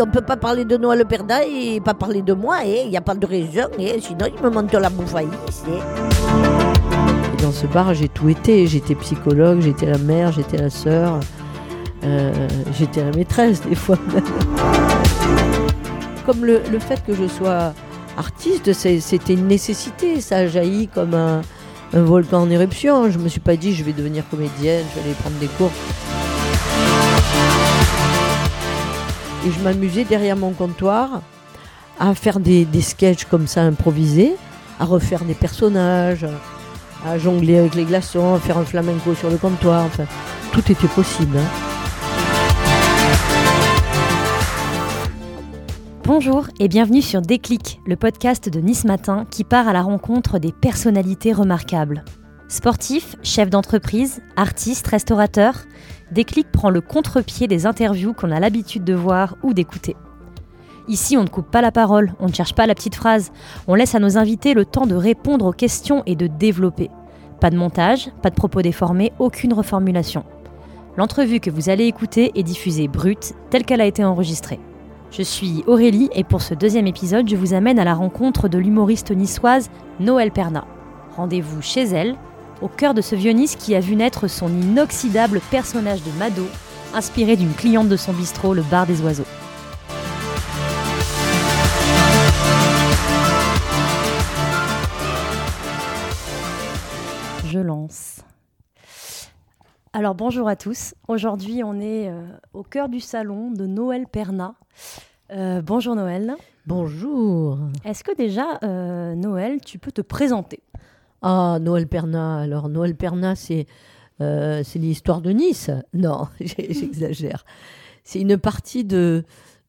on peut pas parler de Noël Perda et pas parler de moi. Il n'y a pas de raison. Et sinon, il me monte la bouffaille. Dans ce bar, j'ai tout été. J'étais psychologue, j'étais la mère, j'étais la sœur, euh, j'étais la maîtresse des fois. Comme le, le, fait que je sois artiste, c'était une nécessité. Ça a jailli comme un, un volcan en éruption. Je me suis pas dit je vais devenir comédienne, je vais aller prendre des cours. Et je m'amusais derrière mon comptoir à faire des, des, sketchs comme ça improvisés, à refaire des personnages, à jongler avec les glaçons, à faire un flamenco sur le comptoir. Tout était possible. Hein. Bonjour et bienvenue sur Déclic, le podcast de Nice Matin qui part à la rencontre des personnalités remarquables. Sportifs, chefs d'entreprise, artistes, restaurateurs, Déclic prend le contre-pied des interviews qu'on a l'habitude de voir ou d'écouter. Ici, on ne coupe pas la parole, on ne cherche pas la petite phrase, on laisse à nos invités le temps de répondre aux questions et de développer. Pas de montage, pas de propos déformés, aucune reformulation. L'entrevue que vous allez écouter est diffusée brute, telle qu'elle a été enregistrée. Je suis Aurélie et pour ce deuxième épisode, je vous amène à la rencontre de l'humoriste niçoise Noël Perna. Rendez-vous chez elle, au cœur de ce vieux Nice qui a vu naître son inoxydable personnage de Mado, inspiré d'une cliente de son bistrot, le bar des oiseaux. Je lance. Alors bonjour à tous. Aujourd'hui, on est euh, au cœur du salon de Noël Perna. Euh, bonjour Noël. Bonjour. Est-ce que déjà, euh, Noël, tu peux te présenter? Ah, Noël Perna. Alors, Noël Perna, c'est c'est l'histoire de Nice. Non, j'exagère. c'est une partie de,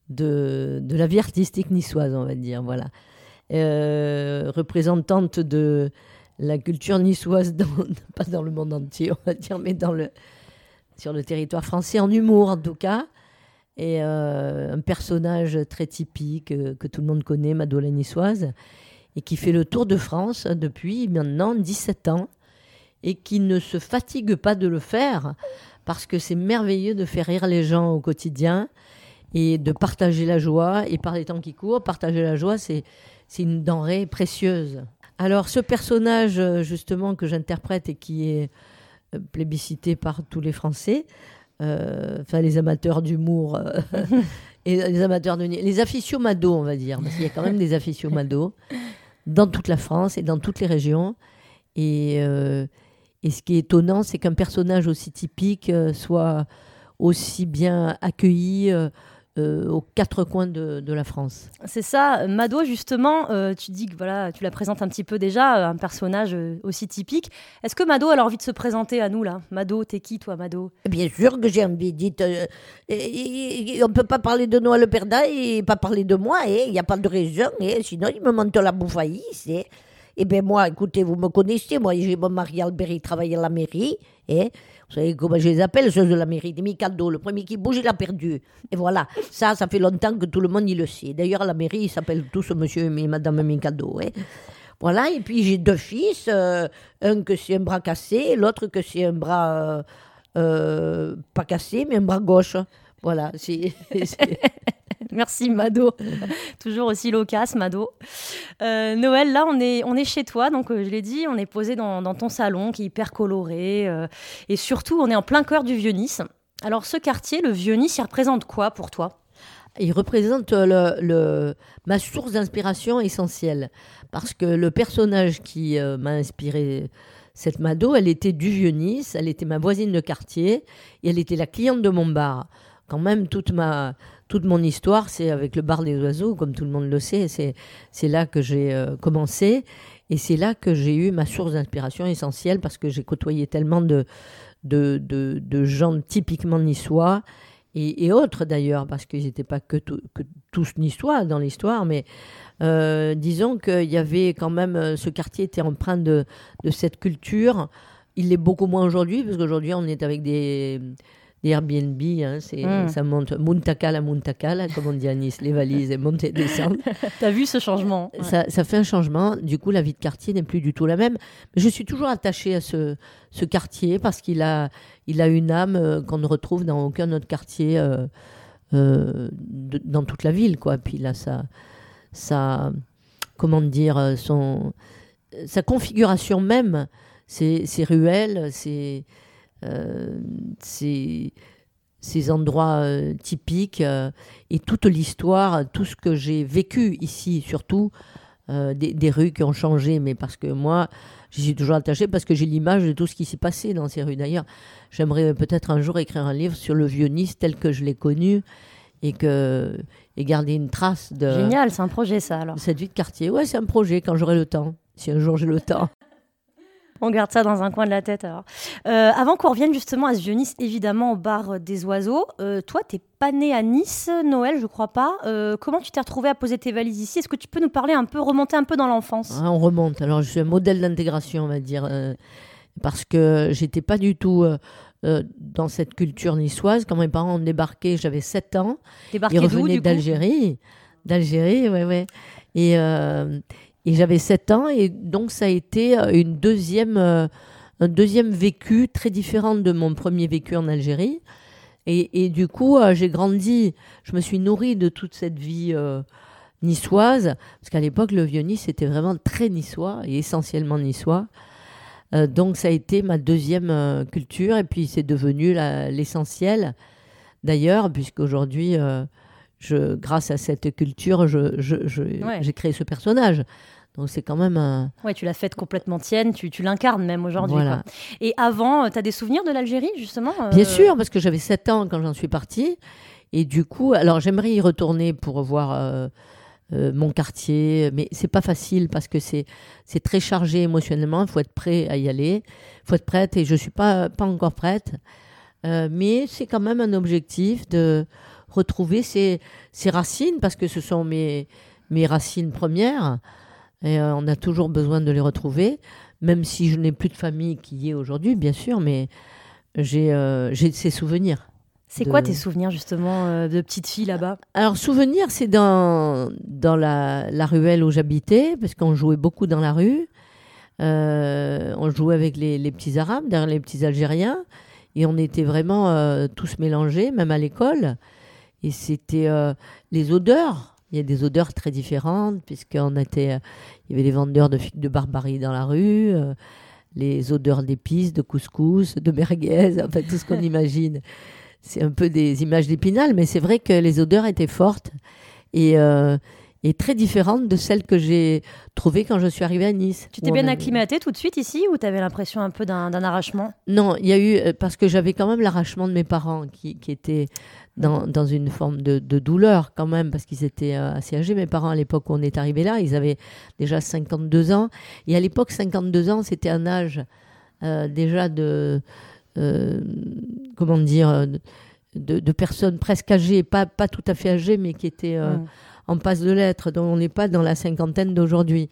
de, de, la vie artistique niçoise, on va dire. Voilà. représentante de la culture niçoise, pas dans le monde entier, on va dire, mais dans le, sur le territoire français, en humour en tout cas. Et euh, un personnage très typique euh, que tout le monde connaît, la niçoise, et qui fait le tour de France depuis maintenant 17 ans, et qui ne se fatigue pas de le faire, parce que c'est merveilleux de faire rire les gens au quotidien, et de partager la joie, et par les temps qui courent, partager la joie, c'est une denrée précieuse. Alors ce personnage euh, justement que j'interprète et qui est euh, plébiscité par tous les Français, euh, enfin les amateurs d'humour et les amateurs de les aficionados on va dire, parce qu'il y a quand même des aficionados dans toute la France et dans toutes les régions. Et, et ce qui est étonnant, c'est qu'un personnage aussi typique soit aussi bien accueilli euh, aux quatre coins de, la France. C'est ça, Mado justement, euh, tu dis que voilà, tu la présentes un petit peu déjà, euh, un personnage aussi typique. Est-ce que Mado a envie de se présenter à nous là? Mado, t'es qui toi, Mado? Bien sûr que j'ai envie. Dites, on peut pas parler de Noël Perda et pas parler de moi. Il eh, n'y a pas de raison. Eh, sinon, il me monte la bouffaille. Eh. Eh bien, moi, écoutez, vous me connaissez. Moi, j'ai mon mari Albert, il travaille à la mairie. Et vous savez comment je les appelle, ceux de la mairie, des Mikado. Le premier qui bouge, il a perdu. Et voilà, ça, ça fait longtemps que tout le monde y le sait. D'ailleurs, la mairie, ils s'appellent tous monsieur et madame Mikado. Hein. Voilà, et puis j'ai deux fils, euh, un que c'est un bras cassé, l'autre que c'est un bras euh, euh, pas cassé, mais un bras gauche. Voilà, c'est. Merci Mado, toujours aussi loquace Mado. Euh, Noël, là on est, on est chez toi, donc euh, je l'ai dit, on est posé dans, ton salon qui est hyper coloré euh, et surtout on est en plein cœur du Vieux-Nice. Alors ce quartier, le Vieux-Nice, il représente quoi pour toi? Il représente le, ma source d'inspiration essentielle. Parce que le personnage qui m'a inspiré cette Mado, elle était du Vieux-Nice, elle était ma voisine de quartier et elle était la cliente de mon bar. Quand même, toute ma, toute mon histoire, c'est avec le bar des oiseaux, comme tout le monde le sait. C'est là que j'ai euh, commencé. Et c'est là que j'ai eu ma source d'inspiration essentielle parce que j'ai côtoyé tellement de, gens typiquement niçois et, autres d'ailleurs, parce qu'ils n'étaient pas que, que, tous niçois dans l'histoire, mais euh, disons qu'il y avait quand même, euh, ce quartier était empreint de, de cette culture. Il l'est beaucoup moins aujourd'hui, parce qu'aujourd'hui on est avec des Airbnb, hein, c'est, hmm. ça monte Muntakala, Muntakala, comme on dit à Nice, les valises et monter et descendre. T'as vu ce changement ça, ça, fait un changement. Du coup, la vie de quartier n'est plus du tout la même. Mais je suis toujours attachée à ce, ce quartier parce qu'il a, il a une âme euh, qu'on ne retrouve dans aucun autre quartier. Euh, dans toute la ville, quoi. Puis là, ça, ça, comment dire, son, sa configuration même, ces, ruelles, ces, ces, ces endroits typiques et toute l'histoire, tout ce que j'ai vécu ici, surtout des, des, rues qui ont changé, mais parce que moi, J'y suis toujours attachée parce que j'ai l'image de tout ce qui s'est passé dans ces rues. D'ailleurs, j'aimerais peut-être un jour écrire un livre sur le vieux Nice tel que je l'ai connu et, que, et garder une trace de. Génial, c'est un projet ça alors. Cette vie de quartier. Ouais, c'est un projet quand j'aurai le temps. Si un jour j'ai le temps. On garde ça dans un coin de la tête alors. Euh, avant qu'on revienne justement à ce vieux Nice, évidemment au bar des oiseaux, euh, toi, t'es pas né à Nice, Noël, je crois pas. Euh, comment tu t'es retrouvé à poser tes valises ici? Est-ce que tu peux nous parler un peu, remonter un peu dans l'enfance? Ah, On remonte. Alors, je suis un modèle d'intégration, on va dire, parce que j'étais pas du tout dans cette culture niçoise. Quand mes parents ont débarqué, j'avais 7 ans. Débarqué Ils revenaient d'Algérie. D'Algérie, ouais, ouais. Et, et j'avais 7 ans, et donc ça a été euh, une deuxième, euh, un deuxième vécu très différent de mon premier vécu en Algérie. Et, du coup, euh, j'ai grandi, je me suis nourrie de toute cette vie niçoise, parce qu'à l'époque, le Vieux-Nice était vraiment très niçois, et essentiellement niçois. donc ça a été ma deuxième culture, et puis c'est devenu l'essentiel, d'ailleurs, puisqu'aujourd'hui... Je, grâce à cette culture, j'ai je, je, créé ce personnage. Donc c'est quand même un... Ouais, tu l'as faite complètement tienne, tu, tu l'incarnes même aujourd'hui. Et avant, euh, tu as des souvenirs de l'Algérie, justement euh Bien sûr, parce que j'avais 7 ans quand j'en suis partie. Et du coup, alors j'aimerais y retourner pour revoir euh, mon quartier, mais c'est pas facile parce que c'est très chargé émotionnellement. Il faut être prêt à y aller, il faut être prête, et je suis pas, pas encore prête. mais c'est quand même un objectif de retrouver ses, ses, racines, parce que ce sont mes, mes racines premières. Et euh, on a toujours besoin de les retrouver, même si je n'ai plus de famille qui y est aujourd'hui, bien sûr, mais j'ai euh, ces souvenirs. C'est quoi tes souvenirs justement euh, de petite fille là-bas? Alors souvenirs, c'est dans, dans la, la ruelle où j'habitais, parce qu'on jouait beaucoup dans la rue. on jouait avec les, les, petits Arabes, derrière les petits Algériens, et on était vraiment tous mélangés, même à l'école. Et c'était les odeurs il y a des odeurs très différentes, puisqu'on était, euh, il y avait des vendeurs de figues de barbarie dans la rue, euh, les odeurs d'épices, de couscous, de merguez, enfin tout ce qu'on imagine. C'est un peu des images d'épinal, mais c'est vrai que les odeurs étaient fortes et, euh, et très différentes de celles que j'ai trouvées quand je suis arrivée à Nice. Tu t'es bien acclimatée tout de suite ici ou tu avais l'impression un peu d'un arrachement? Non, il y a eu, parce que j'avais quand même l'arrachement de mes parents qui, qui était dans, dans une forme de, de, douleur quand même, parce qu'ils étaient euh, assez âgés. Mes parents, à l'époque où on est arrivé là, ils avaient déjà 52 ans. Et à l'époque, 52 ans, c'était un âge euh, déjà de... Euh, comment dire de, de, personnes presque âgées, pas, pas tout à fait âgées, mais qui étaient en passe de l'être. Donc on n'est pas dans la cinquantaine d'aujourd'hui.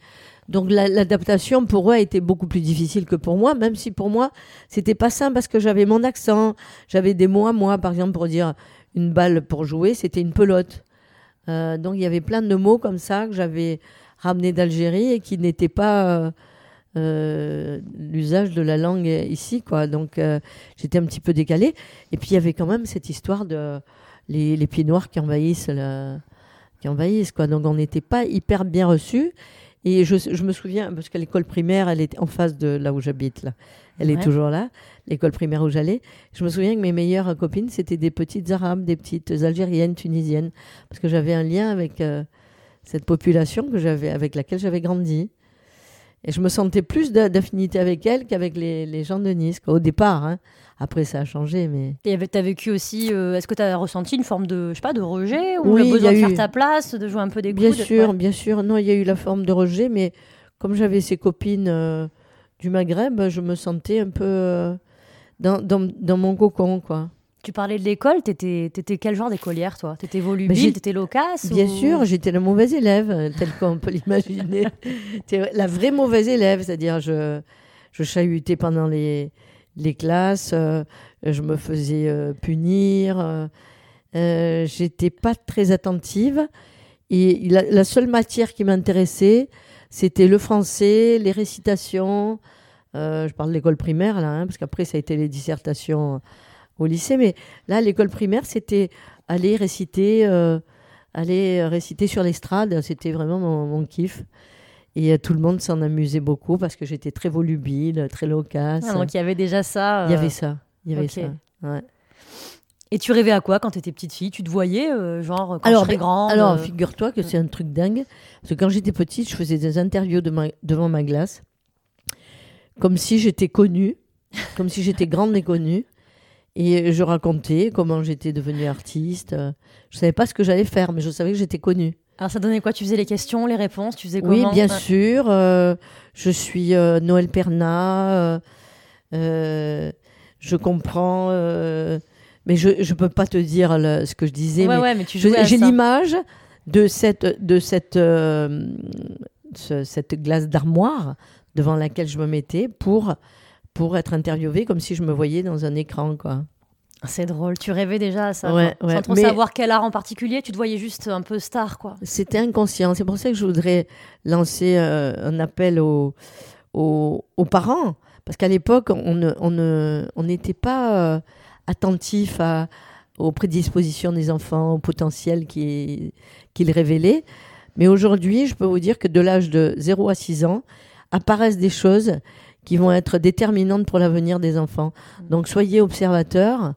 Donc l'adaptation pour eux a été beaucoup plus difficile que pour moi, même si pour moi c'était pas simple parce que j'avais mon accent, j'avais des mots à moi, par exemple pour dire une balle pour jouer, c'était une pelote. Euh, donc il y avait plein de mots comme ça que j'avais ramenés d'Algérie et qui n'étaient pas euh, euh, l'usage de la langue ici, quoi. Donc j'étais un petit peu décalée. Et puis il y avait quand même cette histoire de les, pieds noirs qui envahissent, qui envahissent, quoi. Donc on n'était pas hyper bien reçus. Et je, je, me souviens, parce qu'à l'école primaire, elle est en face de là où j'habite, là. Elle est toujours là, l'école primaire où j'allais. Je me souviens que mes meilleures copines, c'était des petites arabes, des petites algériennes, tunisiennes, parce que j'avais un lien avec euh, cette population que j'avais, avec laquelle j'avais grandi. Et je me sentais plus d'affinité avec elles qu'avec les, les, gens de Nice, au départ. Hein. Après, ça a changé, mais... Et tu as vécu aussi... Euh, est-ce que tu as ressenti une forme de, je sais pas, de rejet Ou le besoin de faire ta place, de jouer un peu des Bien sûr, bien sûr. Non, il y a eu la forme de rejet, mais comme j'avais ces copines euh, du Maghreb, je me sentais un peu dans, dans, dans, mon cocon, quoi. Tu parlais de l'école, t'étais étais quel genre d'écolière, toi? T'étais volubile, t'étais loquace Bien sûr, j'étais la mauvaise élève, euh, telle qu'on peut l'imaginer. la vraie mauvaise élève, c'est-à-dire je, je chahutais pendant les, les classes, euh, je me faisais punir, j'étais pas très attentive. Et la, la seule matière qui m'intéressait, c'était le français, les récitations, euh, je parle de l'école primaire là, hein, parce qu'après ça a été les dissertations au lycée. Mais là, l'école primaire, c'était aller réciter, euh, aller réciter sur l'estrade. C'était vraiment mon, kiff. Et euh, tout le monde s'en amusait beaucoup parce que j'étais très volubile, très loquace. Ah, donc il y avait déjà ça. Il y avait ça. Il y avait ça. Ouais. Et tu rêvais à quoi quand tu étais petite fille? Tu te voyais, euh, genre, quand alors, je serais grande Alors, figure-toi que c'est un truc dingue. Parce que quand j'étais petite, je faisais des interviews devant ma glace, comme si j'étais connue, comme si j'étais grande et connue. Et je racontais comment j'étais devenue artiste. Je savais pas ce que j'allais faire, mais je savais que j'étais connue. Alors ça donnait quoi? Tu faisais les questions, les réponses? Tu faisais comment? Oui, bien sûr. Euh, je suis euh, Noël Perna. je comprends mais je ne peux pas te dire ce que je disais. mais, mais j'ai l'image de cette, de cette, euh, cette glace d'armoire devant laquelle je me mettais pour, pour être interviewée comme si je me voyais dans un écran. quoi. C'est drôle, tu rêvais déjà à ça, ouais, sans trop savoir quel art en particulier, tu te voyais juste un peu star. quoi. C'était inconscient, c'est pour ça que je voudrais lancer euh, un appel aux, aux, parents, parce qu'à l'époque, on n'était on on pas... Euh, attentif à, aux prédispositions des enfants, au potentiel qu'ils révélaient. Mais aujourd'hui, je peux vous dire que de l'âge de 0 à 6 ans, apparaissent des choses qui vont être déterminantes pour l'avenir des enfants. Donc soyez observateurs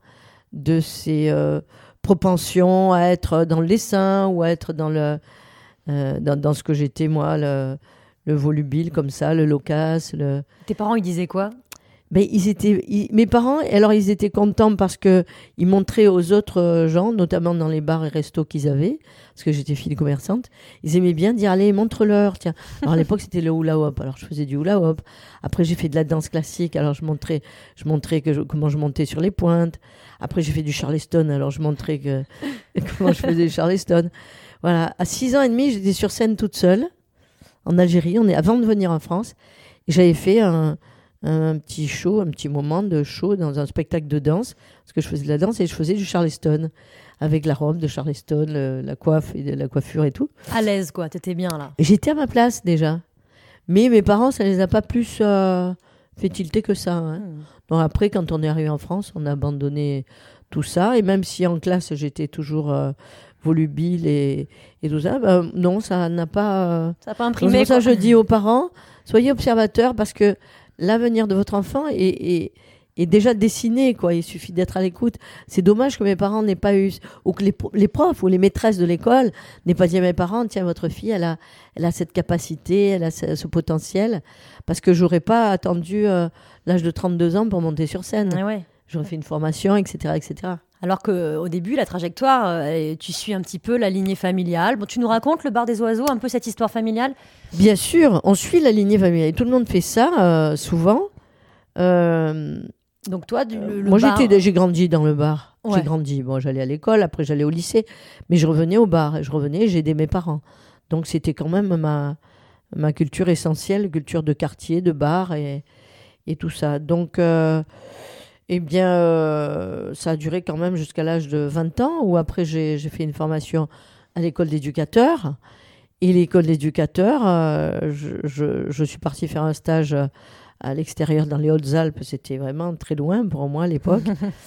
de ces euh, propensions à être dans le dessin ou à être dans, le, euh, dans, ce que j'étais moi, le, le volubile comme ça, le loquace. Le... Tes parents, ils disaient quoi? Mais ils étaient, mes parents, alors ils étaient contents parce que ils montraient aux autres euh, gens, notamment dans les bars et restos qu'ils avaient, parce que j'étais fille commerçante, ils aimaient bien dire allez montre-leur, tiens. Alors à l'époque c'était le hula hoop, alors je faisais du hula hoop. Après j'ai fait de la danse classique, alors je montrais, je montrais que comment je montais sur les pointes. Après j'ai fait du charleston, alors je montrais que comment je faisais du charleston. Voilà, à 6 ans et demi j'étais sur scène toute seule en Algérie, on est avant de venir en France, et j'avais fait un un petit show, un petit moment de show dans un spectacle de danse, parce que je faisais de la danse et je faisais du charleston, avec la robe de charleston, la coiffe et la coiffure et tout. À l'aise, quoi, t'étais bien là. J'étais à ma place déjà. Mais mes parents, ça les a pas plus euh, fait tilter que ça. Hein. Hmm. Donc après, quand on est arrivé en France, on a abandonné tout ça. Et même si en classe, j'étais toujours euh, volubile et, et, tout ça, ben, non, ça n'a pas. Euh, ça n'a pas imprimé. Pour ça je dis aux parents, soyez observateurs parce que l'avenir de votre enfant est, déjà dessiné, quoi. Il suffit d'être à l'écoute. C'est dommage que mes parents n'aient pas eu, ou que les, profs ou les maîtresses de l'école n'aient pas dit à mes parents, tiens, votre fille, elle a, elle a cette capacité, elle a ce, potentiel, parce que j'aurais pas attendu euh, l'âge de 32 ans pour monter sur scène. J'aurais fait une formation, etc., etc. Alors qu'au début, la trajectoire, euh, tu suis un petit peu la lignée familiale. Bon, tu nous racontes le bar des oiseaux, un peu cette histoire familiale? Bien sûr, on suit la lignée familiale. Tout le monde fait ça euh, souvent. Euh, Donc toi, du, le, moi j'ai grandi dans le bar. J'ai grandi. Bon, j'allais à l'école, après j'allais au lycée, mais je revenais au bar. Je revenais, j'aidais mes parents. Donc c'était quand même ma ma culture essentielle, culture de quartier, de bar et et tout ça. Donc eh bien, euh, ça a duré quand même jusqu'à l'âge de 20 ans, où après j'ai fait une formation à l'école d'éducateur. Et l'école d'éducateur, euh, je, je, suis partie faire un stage à l'extérieur dans les Hautes-Alpes. C'était vraiment très loin pour moi à l'époque.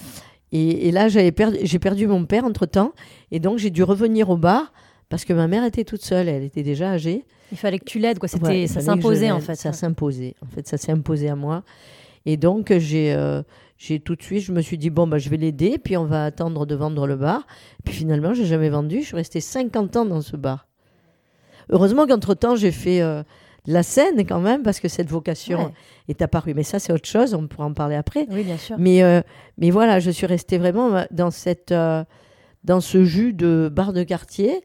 et, et, là, j'ai perdu, perdu mon père entre-temps. Et donc, j'ai dû revenir au bar parce que ma mère était toute seule. Elle était déjà âgée. Il fallait que tu l'aides, quoi. C'était, ça s'imposait, en fait. Ça s'imposait. En fait, ça s'est imposé à moi. Et donc, j'ai euh, j'ai tout de suite, je me suis dit, bon, bah, je vais l'aider, puis on va attendre de vendre le bar. Puis finalement, j'ai jamais vendu. Je suis restée 50 ans dans ce bar. Heureusement qu'entre-temps, j'ai fait euh, la scène quand même, parce que cette vocation est apparue. Mais ça, c'est autre chose, on pourra en parler après. Oui, bien sûr. Mais, euh, mais voilà, je suis restée vraiment dans, cette, dans ce jus de bar de quartier,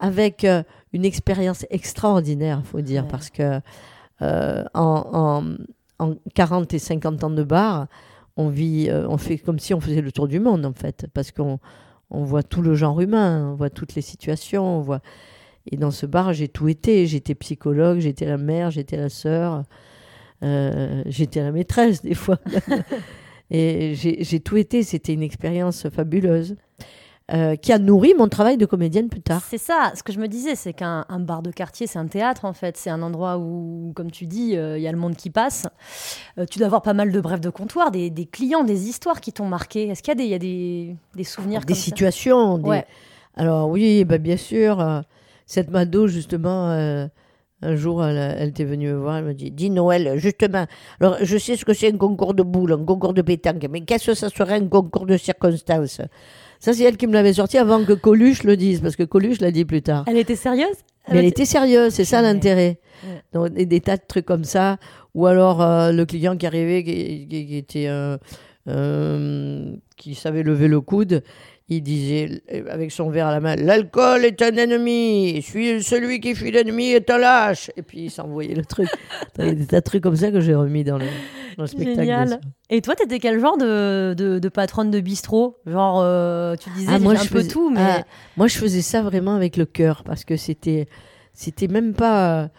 avec une expérience extraordinaire, il faut dire, parce que en, en en 40 et 50 ans de bar, on vit, euh, on fait comme si on faisait le tour du monde en fait, parce qu'on on voit tout le genre humain, on voit toutes les situations, on voit. Et dans ce bar, j'ai tout été. J'étais psychologue, j'étais la mère, j'étais la sœur, euh, j'étais la maîtresse des fois. et j'ai tout été. C'était une expérience fabuleuse. Euh, qui a nourri mon travail de comédienne plus tard. C'est ça, ce que je me disais, c'est qu'un bar de quartier, c'est un théâtre en fait. C'est un endroit où, comme tu dis, euh, il y a le monde qui passe. Euh, tu dois avoir pas mal de brefs de comptoir, des, clients, des histoires qui t'ont marqué. Est-ce qu'il y a des, y a des, des souvenirs Des situations. Alors oui, bah, bien sûr. cette Mado, justement, un jour, elle, était venue me voir, elle me dit Dis Noël, justement, alors je sais ce que c'est un concours de boules, un concours de pétanque, mais qu'est-ce que ça serait un concours de circonstances? Ça, c'est elle qui me l'avait sorti avant que Coluche le dise, parce que Coluche l'a dit plus tard. Elle était sérieuse Mais elle était sérieuse, c'est ça l'intérêt. Donc, des, tas de trucs comme ça. Ou alors euh, le client qui arrivait, qui, était. Euh, euh, qui savait lever le coude il disait avec son verre à la main L'alcool est un ennemi, celui qui fuit l'ennemi est un lâche. Et puis il s'envoyait le truc. Il y a des tas de trucs comme ça que j'ai remis dans le, spectacle. Génial. Et toi, tu étais quel genre de, de, patronne de bistrot? Genre, euh, tu disais ah, moi, un peu tout, mais. Ah, moi, je faisais ça vraiment avec le cœur parce que c'était, c'était même pas.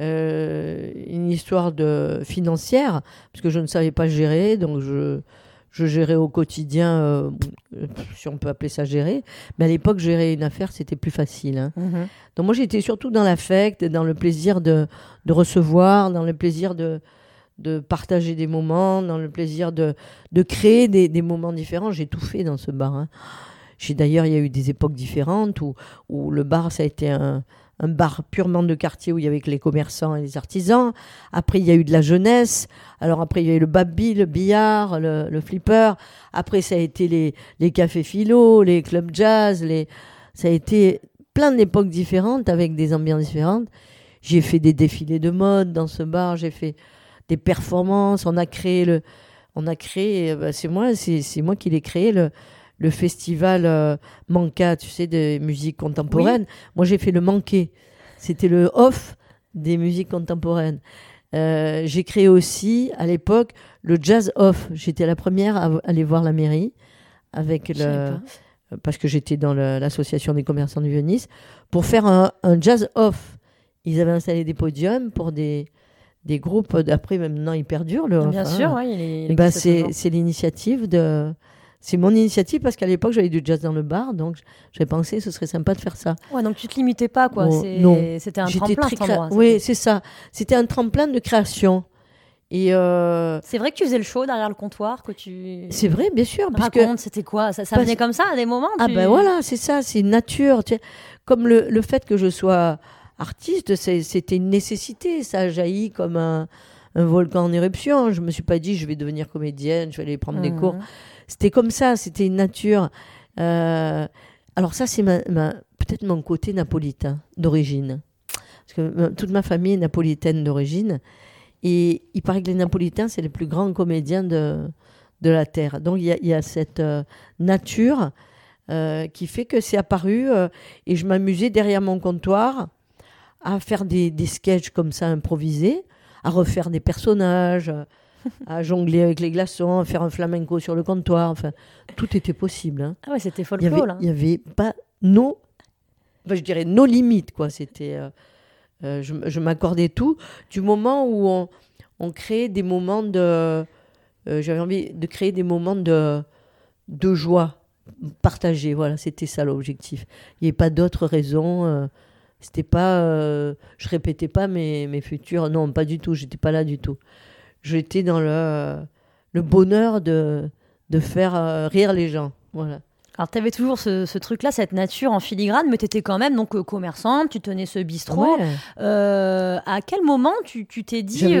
Euh, une histoire de financière parce que je ne savais pas gérer donc je je gérais au quotidien, euh, si on peut appeler ça gérer. Mais à l'époque, gérer une affaire, c'était plus facile. Hein. Mhm. Donc moi, j'étais surtout dans l'affect, dans le plaisir de, de, recevoir, dans le plaisir de, de partager des moments, dans le plaisir de, de créer des, des moments différents. J'ai tout fait dans ce bar. Hein. D'ailleurs, il y a eu des époques différentes où, où le bar, ça a été un, un bar purement de quartier où il y avait que les commerçants et les artisans. Après, il y a eu de la jeunesse. Alors après, il y a eu le baby, le billard, le, flipper. Après, ça a été les, cafés philo, les clubs jazz. Ça a été plein d'époques différentes avec des ambiances différentes. J'ai fait des défilés de mode dans ce bar. J'ai fait des performances. On a créé le, on a créé, bah, c'est moi, c'est moi qui l'ai créé le, le festival euh, Manca, tu sais, de musique contemporaine. Moi, j'ai fait le Manqué. C'était le off des musiques contemporaines. Euh, j'ai créé aussi, à l'époque, le jazz off. J'étais la première à aller voir la mairie avec le parce que j'étais dans l'association des commerçants du Venise pour faire un, jazz off. Ils avaient installé des podiums pour des des groupes. Après, maintenant, ils perdurent le. Bien sûr, hein. oui. Ben, c'est l'initiative de c'est mon initiative parce qu'à l'époque, j'avais du jazz dans le bar, donc j'avais pensé que ce serait sympa de faire ça. Ouais, donc tu te limitais pas, quoi. Oh, non. C'était un tremplin, cet endroit. Oui, c'est ça. C'était un tremplin de création. Et euh... C'est vrai que tu faisais le show derrière le comptoir, que tu. C'est vrai, bien sûr. Raconte, c'était quoi? Ça, ça venait comme ça à des moments Ah ben voilà, c'est ça, c'est nature. Tu Comme le, le, fait que je sois artiste, c'était une nécessité. Ça a jailli comme un, un, volcan en éruption. Je me suis pas dit, je vais devenir comédienne, je vais aller prendre des cours. C'était comme ça, c'était une nature. Euh, alors ça, c'est peut-être mon côté napolitain d'origine. Parce que euh, toute ma famille est napolitaine d'origine. Et il paraît que les Napolitains, c'est les plus grands comédiens de, de la Terre. Donc il y, a, cette euh, nature qui fait que c'est apparu. et je m'amusais derrière mon comptoir à faire des, des sketchs comme ça improvisés, à refaire des personnages à jongler avec les glaçons, à faire un flamenco sur le comptoir. Enfin, tout était possible. Hein. Ah ouais, c'était folklore, là. Il n'y avait pas nos, je dirais nos limites, quoi. C'était, euh, euh, je, m'accordais tout du moment où on, on créait des moments de, euh, j'avais envie de créer des moments de, de joie partagée. Voilà, c'était ça l'objectif. Il n'y avait pas d'autres raisons. c'était pas, je répétais pas mes, mes futurs. Non, pas du tout. J'étais pas là du tout j'étais dans le, le bonheur de, de faire euh, rire les gens. Voilà. Alors, tu avais toujours ce, ce truc-là, cette nature en filigrane, mais tu étais quand même donc euh, commerçante, tu tenais ce bistrot. Euh, à quel moment tu t'es dit.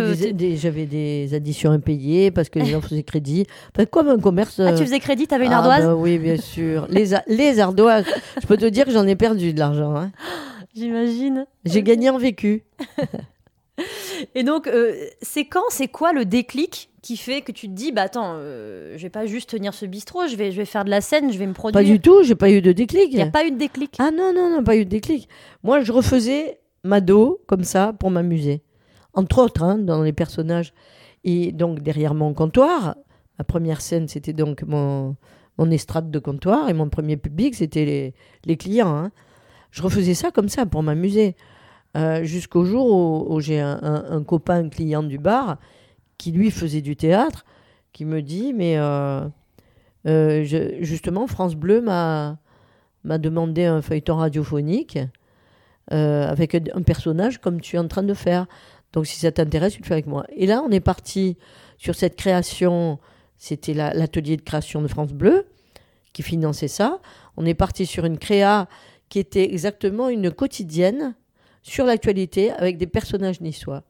J'avais des, additions impayées parce que les gens faisaient crédit. comme un commerce. Ah, tu faisais crédit, tu avais une ah, ardoise bah Oui, bien sûr. les, les ardoises, je peux te dire que j'en ai perdu de l'argent. Hein. J'imagine. J'ai gagné en vécu. Et donc, euh, c'est quand, c'est quoi le déclic qui fait que tu te dis, bah attends, euh, je vais pas juste tenir ce bistrot, je vais, je vais faire de la scène, je vais me produire. Pas du tout, j'ai pas eu de déclic. Il n'y a pas eu de déclic. Ah non, non, non, pas eu de déclic. Moi, je refaisais Mado comme ça pour m'amuser. Entre autres, hein, dans les personnages. Et donc, derrière mon comptoir, ma première scène, c'était donc mon, mon estrade de comptoir et mon premier public, c'était les, les clients. Hein. Je refaisais ça comme ça pour m'amuser. Euh, jusqu'au jour où, j'ai un, copain, un client du bar, qui lui faisait du théâtre, qui me dit, mais euh, euh, justement, France Bleu m'a m'a demandé un feuilleton radiophonique avec un personnage comme tu es en train de faire. Donc si ça t'intéresse, tu le fais avec moi. Et là, on est parti sur cette création, c'était l'atelier de création de France Bleu qui finançait ça. On est parti sur une créa qui était exactement une quotidienne sur l'actualité avec des personnages niçois.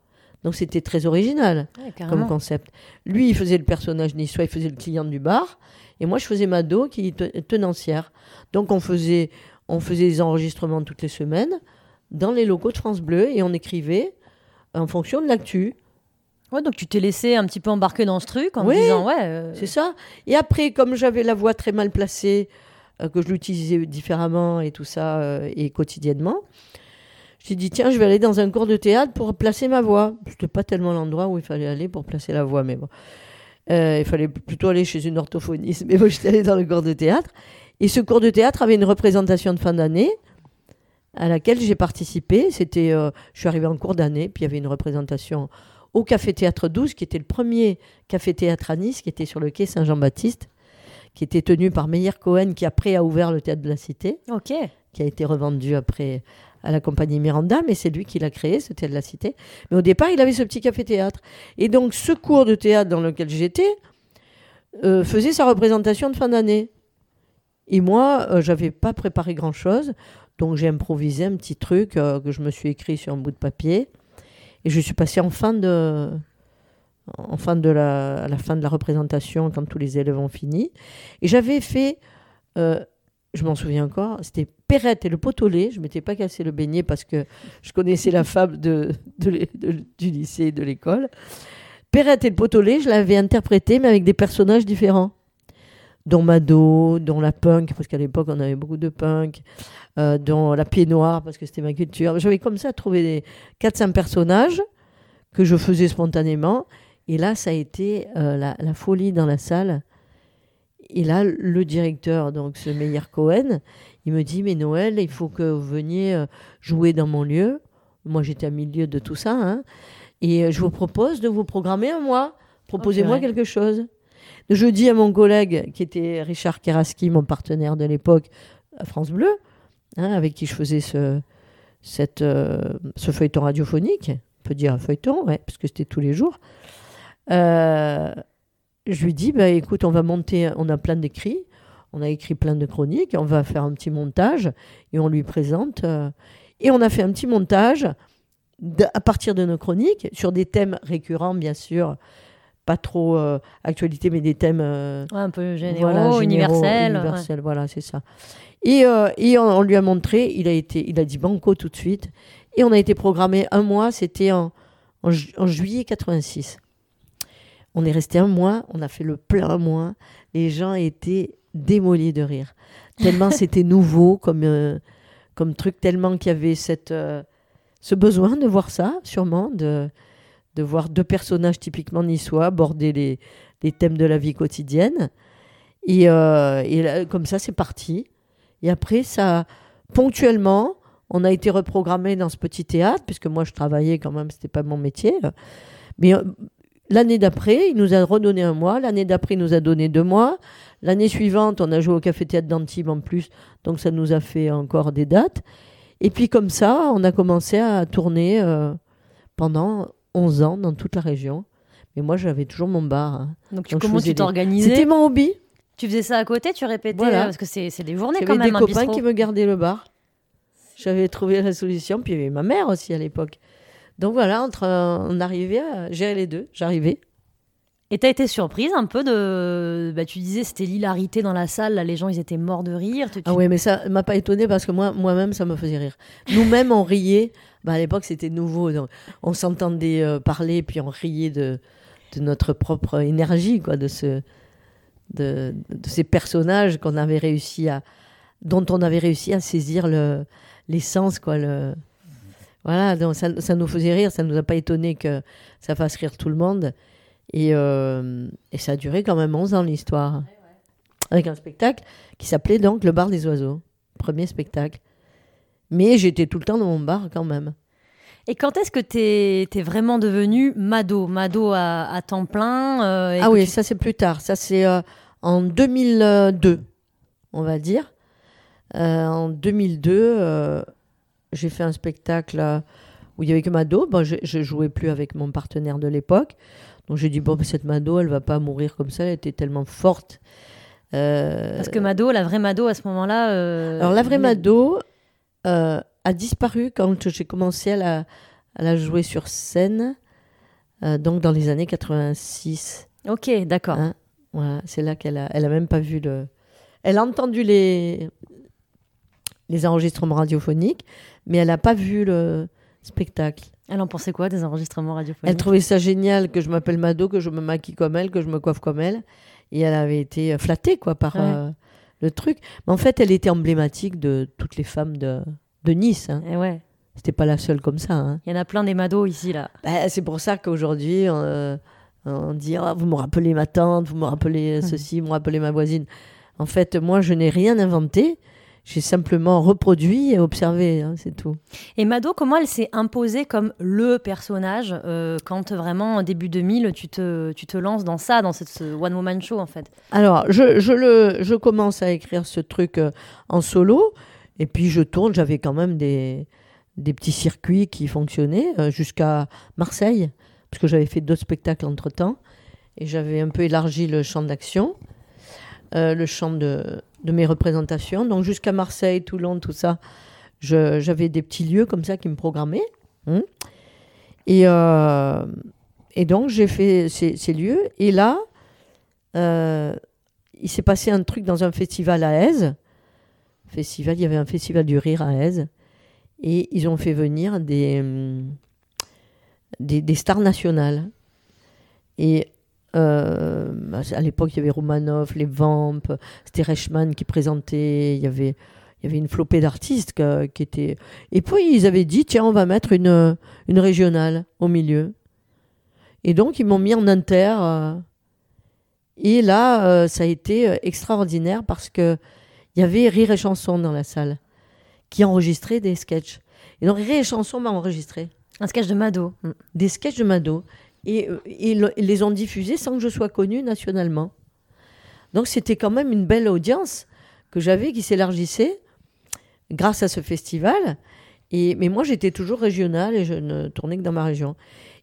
Donc c'était très original comme concept. Lui, il faisait le personnage niçois, il faisait le client du bar, et moi, je faisais Mado qui est tenancière. Donc on faisait, on faisait des enregistrements toutes les semaines dans les locaux de France Bleu, et on écrivait en fonction de l'actu. Ouais, donc tu t'es laissé un petit peu embarquer dans ce truc en disant ouais. Euh, c'est ça. Et après, comme j'avais la voix très mal placée, euh, que je l'utilisais différemment et tout ça, euh, et quotidiennement, j'ai dit, tiens, je vais aller dans un cours de théâtre pour placer ma voix. C'était pas tellement l'endroit où il fallait aller pour placer la voix, mais bon. Euh, il fallait plutôt aller chez une orthophoniste. Mais moi, j'étais allée dans le cours de théâtre. Et ce cours de théâtre avait une représentation de fin d'année à laquelle j'ai participé. C'était, euh, je suis arrivée en cours d'année, puis il y avait une représentation au Café Théâtre 12, qui était le premier café théâtre à Nice, qui était sur le quai Saint-Jean-Baptiste, qui était tenu par Meyer Cohen, qui après a ouvert le théâtre de la Cité. Ok. Qui a été revendu après à la compagnie Miranda, mais c'est lui qui l'a créé, c'était de la cité. Mais au départ, il avait ce petit café-théâtre. Et donc, ce cours de théâtre dans lequel j'étais euh, faisait sa représentation de fin d'année. Et moi, euh, j'avais pas préparé grand-chose, donc j'ai improvisé un petit truc euh, que je me suis écrit sur un bout de papier. Et je suis passée en fin de, en fin de la, à la fin de la représentation, quand tous les élèves ont fini. Et j'avais fait je m'en souviens encore, c'était Perrette et le pot. Je ne m'étais pas cassé le beignet parce que je connaissais la fable du lycée et de l'école. Perrette et le pot je l'avais interprété, mais avec des personnages différents. Dont Mado, dont la punk, parce qu'à l'époque on avait beaucoup de punk, euh, dont la pied noire, parce que c'était ma culture. J'avais comme ça trouvé des 400 personnages que je faisais spontanément. Et là, ça a été euh, la, folie dans la salle. Et là, le directeur, donc ce Meyer Cohen, il me dit Mais Noël, il faut que vous veniez euh, jouer dans mon lieu. Moi, j'étais au milieu de tout ça. Hein. et euh, je vous propose de vous programmer un mois. Proposez-moi quelque chose. Je dis à mon collègue, qui était Richard Keraski, mon partenaire de l'époque à France Bleu, hein, avec qui je faisais ce, cette, euh, ce feuilleton radiophonique, on peut dire un feuilleton, ouais, parce que c'était tous les jours. Euh, je lui dis, bah, écoute, on va monter, on a plein d'écrits, on a écrit plein de chroniques, on va faire un petit montage et on lui présente. Euh, et on a fait un petit montage à partir de nos chroniques sur des thèmes récurrents, bien sûr, pas trop euh, actualité, mais des thèmes euh, un peu généraux, universels. Universel, Voilà, c'est ça. Et, et on, lui a montré, il a, été, il a dit banco tout de suite. Et on a été programmé un mois, c'était en, en, en juillet 86. On est resté un mois, on a fait le plein mois. Les gens étaient démolis de rire. Tellement c'était nouveau comme, euh, comme truc, tellement qu'il y avait cette, euh, ce besoin de voir ça, sûrement, de, de voir deux personnages typiquement niçois aborder les, les thèmes de la vie quotidienne. Et, euh, et comme ça, c'est parti. Et après, ça, ponctuellement, on a été reprogrammé dans ce petit théâtre, puisque moi, je travaillais quand même, c'était pas mon métier. Mais L'année d'après, il nous a redonné un mois. L'année d'après, il nous a donné deux mois. L'année suivante, on a joué au Café Théâtre d'Antibes en plus. Donc, ça nous a fait encore des dates. Et puis, comme ça, on a commencé à tourner euh, pendant 11 ans dans toute la région. Mais moi, j'avais toujours mon bar. Hein. Donc, comment tu t'organisais C'était mon hobby. Tu faisais ça à côté, tu répétais Parce que c'est des journées quand même. J'avais des copains qui me gardaient le bar. J'avais trouvé la solution. Puis il y avait ma mère aussi à l'époque. Donc voilà, entre, on arrivait à gérer les deux. J'arrivais. Et t'as été surprise un peu de. Bah, tu disais c'était l'hilarité dans la salle, là, les gens ils étaient morts de rire. Ah ouais, mais ça m'a pas étonné parce que moi, moi-même ça me faisait rire. Nous-mêmes on riait. Bah, à l'époque c'était nouveau. Donc on s'entendait euh, parler puis on riait de, de notre propre énergie, quoi, de, ce, de, de ces personnages qu'on avait réussi à. dont on avait réussi à saisir l'essence, quoi. Le, voilà, donc ça, ça, nous faisait rire, ça ne nous a pas étonné que ça fasse rire tout le monde. Et, euh, et ça a duré quand même 11 ans l'histoire. Avec un spectacle qui s'appelait donc Le Bar des Oiseaux. Premier spectacle. Mais j'étais tout le temps dans mon bar quand même. Et quand est-ce que tu es, vraiment devenu Mado? Mado à, temps plein euh, Ah oui, ça c'est plus tard. Ça c'est euh, en 2002, on va dire. en 2002, j'ai fait un spectacle où il y avait que Mado. Bon, je, je jouais plus avec mon partenaire de l'époque. Donc j'ai dit, bon, cette Mado, elle va pas mourir comme ça, elle était tellement forte. Parce que Mado, la vraie Mado à ce moment-là. Alors la vraie Mado a disparu quand j'ai commencé à la, à la, jouer sur scène, donc dans les années 86. Ok, d'accord. Hein, voilà, c'est là qu'elle a, elle a même pas vu le. Elle a entendu les, les enregistrements radiophoniques, mais elle n'a pas vu le spectacle. Elle en pensait quoi des enregistrements radiophoniques? Elle trouvait ça génial que je m'appelle Mado, que je me maquille comme elle, que je me coiffe comme elle. Et elle avait été flattée quoi par euh, le truc. Mais en fait, elle était emblématique de toutes les femmes de, de Nice. Hein. Et ouais. C'était pas la seule comme ça. Hein. Il y en a plein des Mado ici là. Bah, c'est pour ça qu'aujourd'hui. Euh, on dit ah, vous me rappelez ma tante, vous me rappelez ceci, vous me rappelez ma voisine. En fait, moi, je n'ai rien inventé. J'ai simplement reproduit et observé, hein, c'est tout. Et Mado, comment elle s'est imposée comme le personnage euh, quand vraiment, début 2000, tu te, tu te lances dans ça, dans ce one-woman show en fait? Alors, je, je, le, je commence à écrire ce truc euh, en solo, et puis je tourne, j'avais quand même des, des petits circuits qui fonctionnaient euh, jusqu'à Marseille parce que j'avais fait d'autres spectacles entre-temps, et j'avais un peu élargi le champ d'action, le champ de, mes représentations. Donc jusqu'à Marseille, Toulon, tout ça, j'avais des petits lieux comme ça qui me programmaient. Hein. Et, euh, et donc j'ai fait ces, lieux, et là, euh, il s'est passé un truc dans un festival à Aise. Festival, il y avait un festival du rire à Aise. Et ils ont fait venir des, hum, des, stars nationales. Et euh, à l'époque, il y avait Romanov, les Vamp, c'était Reichmann qui présentait, il y avait, il y avait une flopée d'artistes qui étaient. Et puis, ils avaient dit tiens, on va mettre une, une régionale au milieu. Et donc, ils m'ont mis en inter. Euh, et là, euh, ça a été extraordinaire parce que il y avait Rire et Chanson dans la salle qui enregistrait des sketchs. Et donc, Rire et Chanson m'a enregistré. Un sketch de Mado. Des sketchs de Mado. Et euh, ils les ont diffusés sans que je sois connue nationalement. Donc c'était quand même une belle audience que j'avais qui s'élargissait grâce à ce festival. Et, mais moi, j'étais toujours régionale et je ne tournais que dans ma région.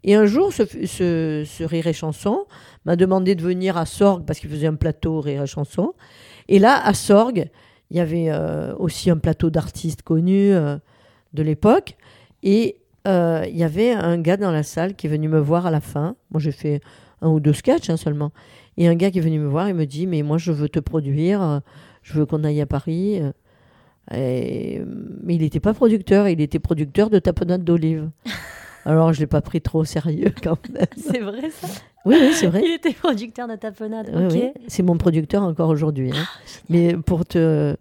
Et un jour, ce, Rire et Chanson m'a demandé de venir à Sorgue parce qu'il faisait un plateau Rire et Chanson. Et là, à Sorgue, il y avait euh, aussi un plateau d'artistes connus euh, de l'époque. Et il y avait un gars dans la salle qui est venu me voir à la fin. Moi, j'ai fait un ou deux sketchs hein, seulement. Et un gars qui est venu me voir et me dit Mais moi, je veux te produire, je veux qu'on aille à Paris. Et... Mais il n'était pas producteur, il était producteur de tapenade d'olive. Alors, je ne l'ai pas pris trop au sérieux quand même. C'est vrai ça? Oui, oui c'est vrai. Il était producteur de tapenade. C'est mon producteur encore aujourd'hui. Hein. Ah, Mais pour te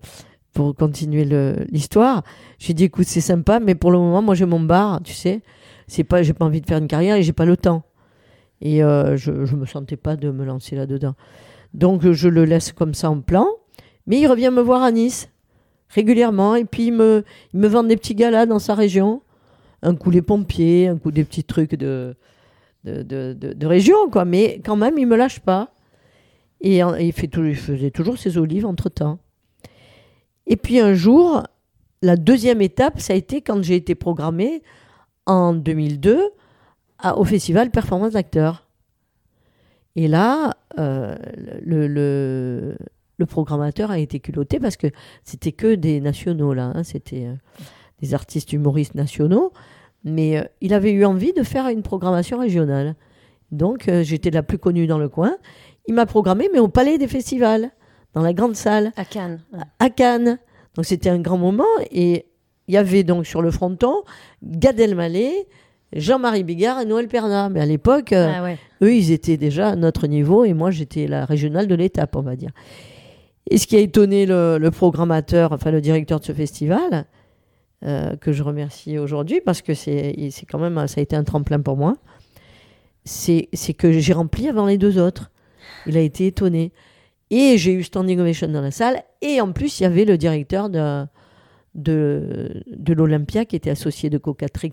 pour continuer l'histoire. J'ai dit, écoute, c'est sympa, mais pour le moment, moi, j'ai mon bar, tu sais. C'est pas, j'ai pas envie de faire une carrière et j'ai pas le temps. Et euh, je, je me sentais pas de me lancer là-dedans. Donc, je le laisse comme ça en plan. Mais il revient me voir à Nice régulièrement et puis il me, il me vend des petits galas dans sa région. Un coup les pompiers, un coup des petits trucs de, de, de, de, région, quoi. Mais quand même, il me lâche pas. Et, il, fait tout, il faisait toujours ses olives entre-temps. Et puis un jour, la deuxième étape, ça a été quand j'ai été programmée en 2002 au festival Performance d'acteurs. Et là, euh, le, programmateur a été culotté parce que c'était que des nationaux, là. Hein. c'était euh, des artistes humoristes nationaux. Mais euh, il avait eu envie de faire une programmation régionale. Donc, j'étais la plus connue dans le coin. Il m'a programmé, mais au Palais des Festivals dans la grande salle. À Cannes. À Cannes. Donc c'était un grand moment. Et il y avait donc sur le fronton Gad Elmaleh, Jean-Marie Bigard et Noël Perna. Mais à l'époque, euh, ah eux, ils étaient déjà à notre niveau et moi, j'étais la régionale de l'étape, on va dire. Et ce qui a étonné le, programmateur, enfin le directeur de ce festival, euh, que je remercie aujourd'hui parce que c'est quand même, ça a été un tremplin pour moi, c'est que j'ai rempli avant les deux autres. Il a été étonné. Et j'ai eu standing ovation dans la salle. Et en plus, il y avait le directeur de, de, l'Olympia qui était associé de Cocatrix,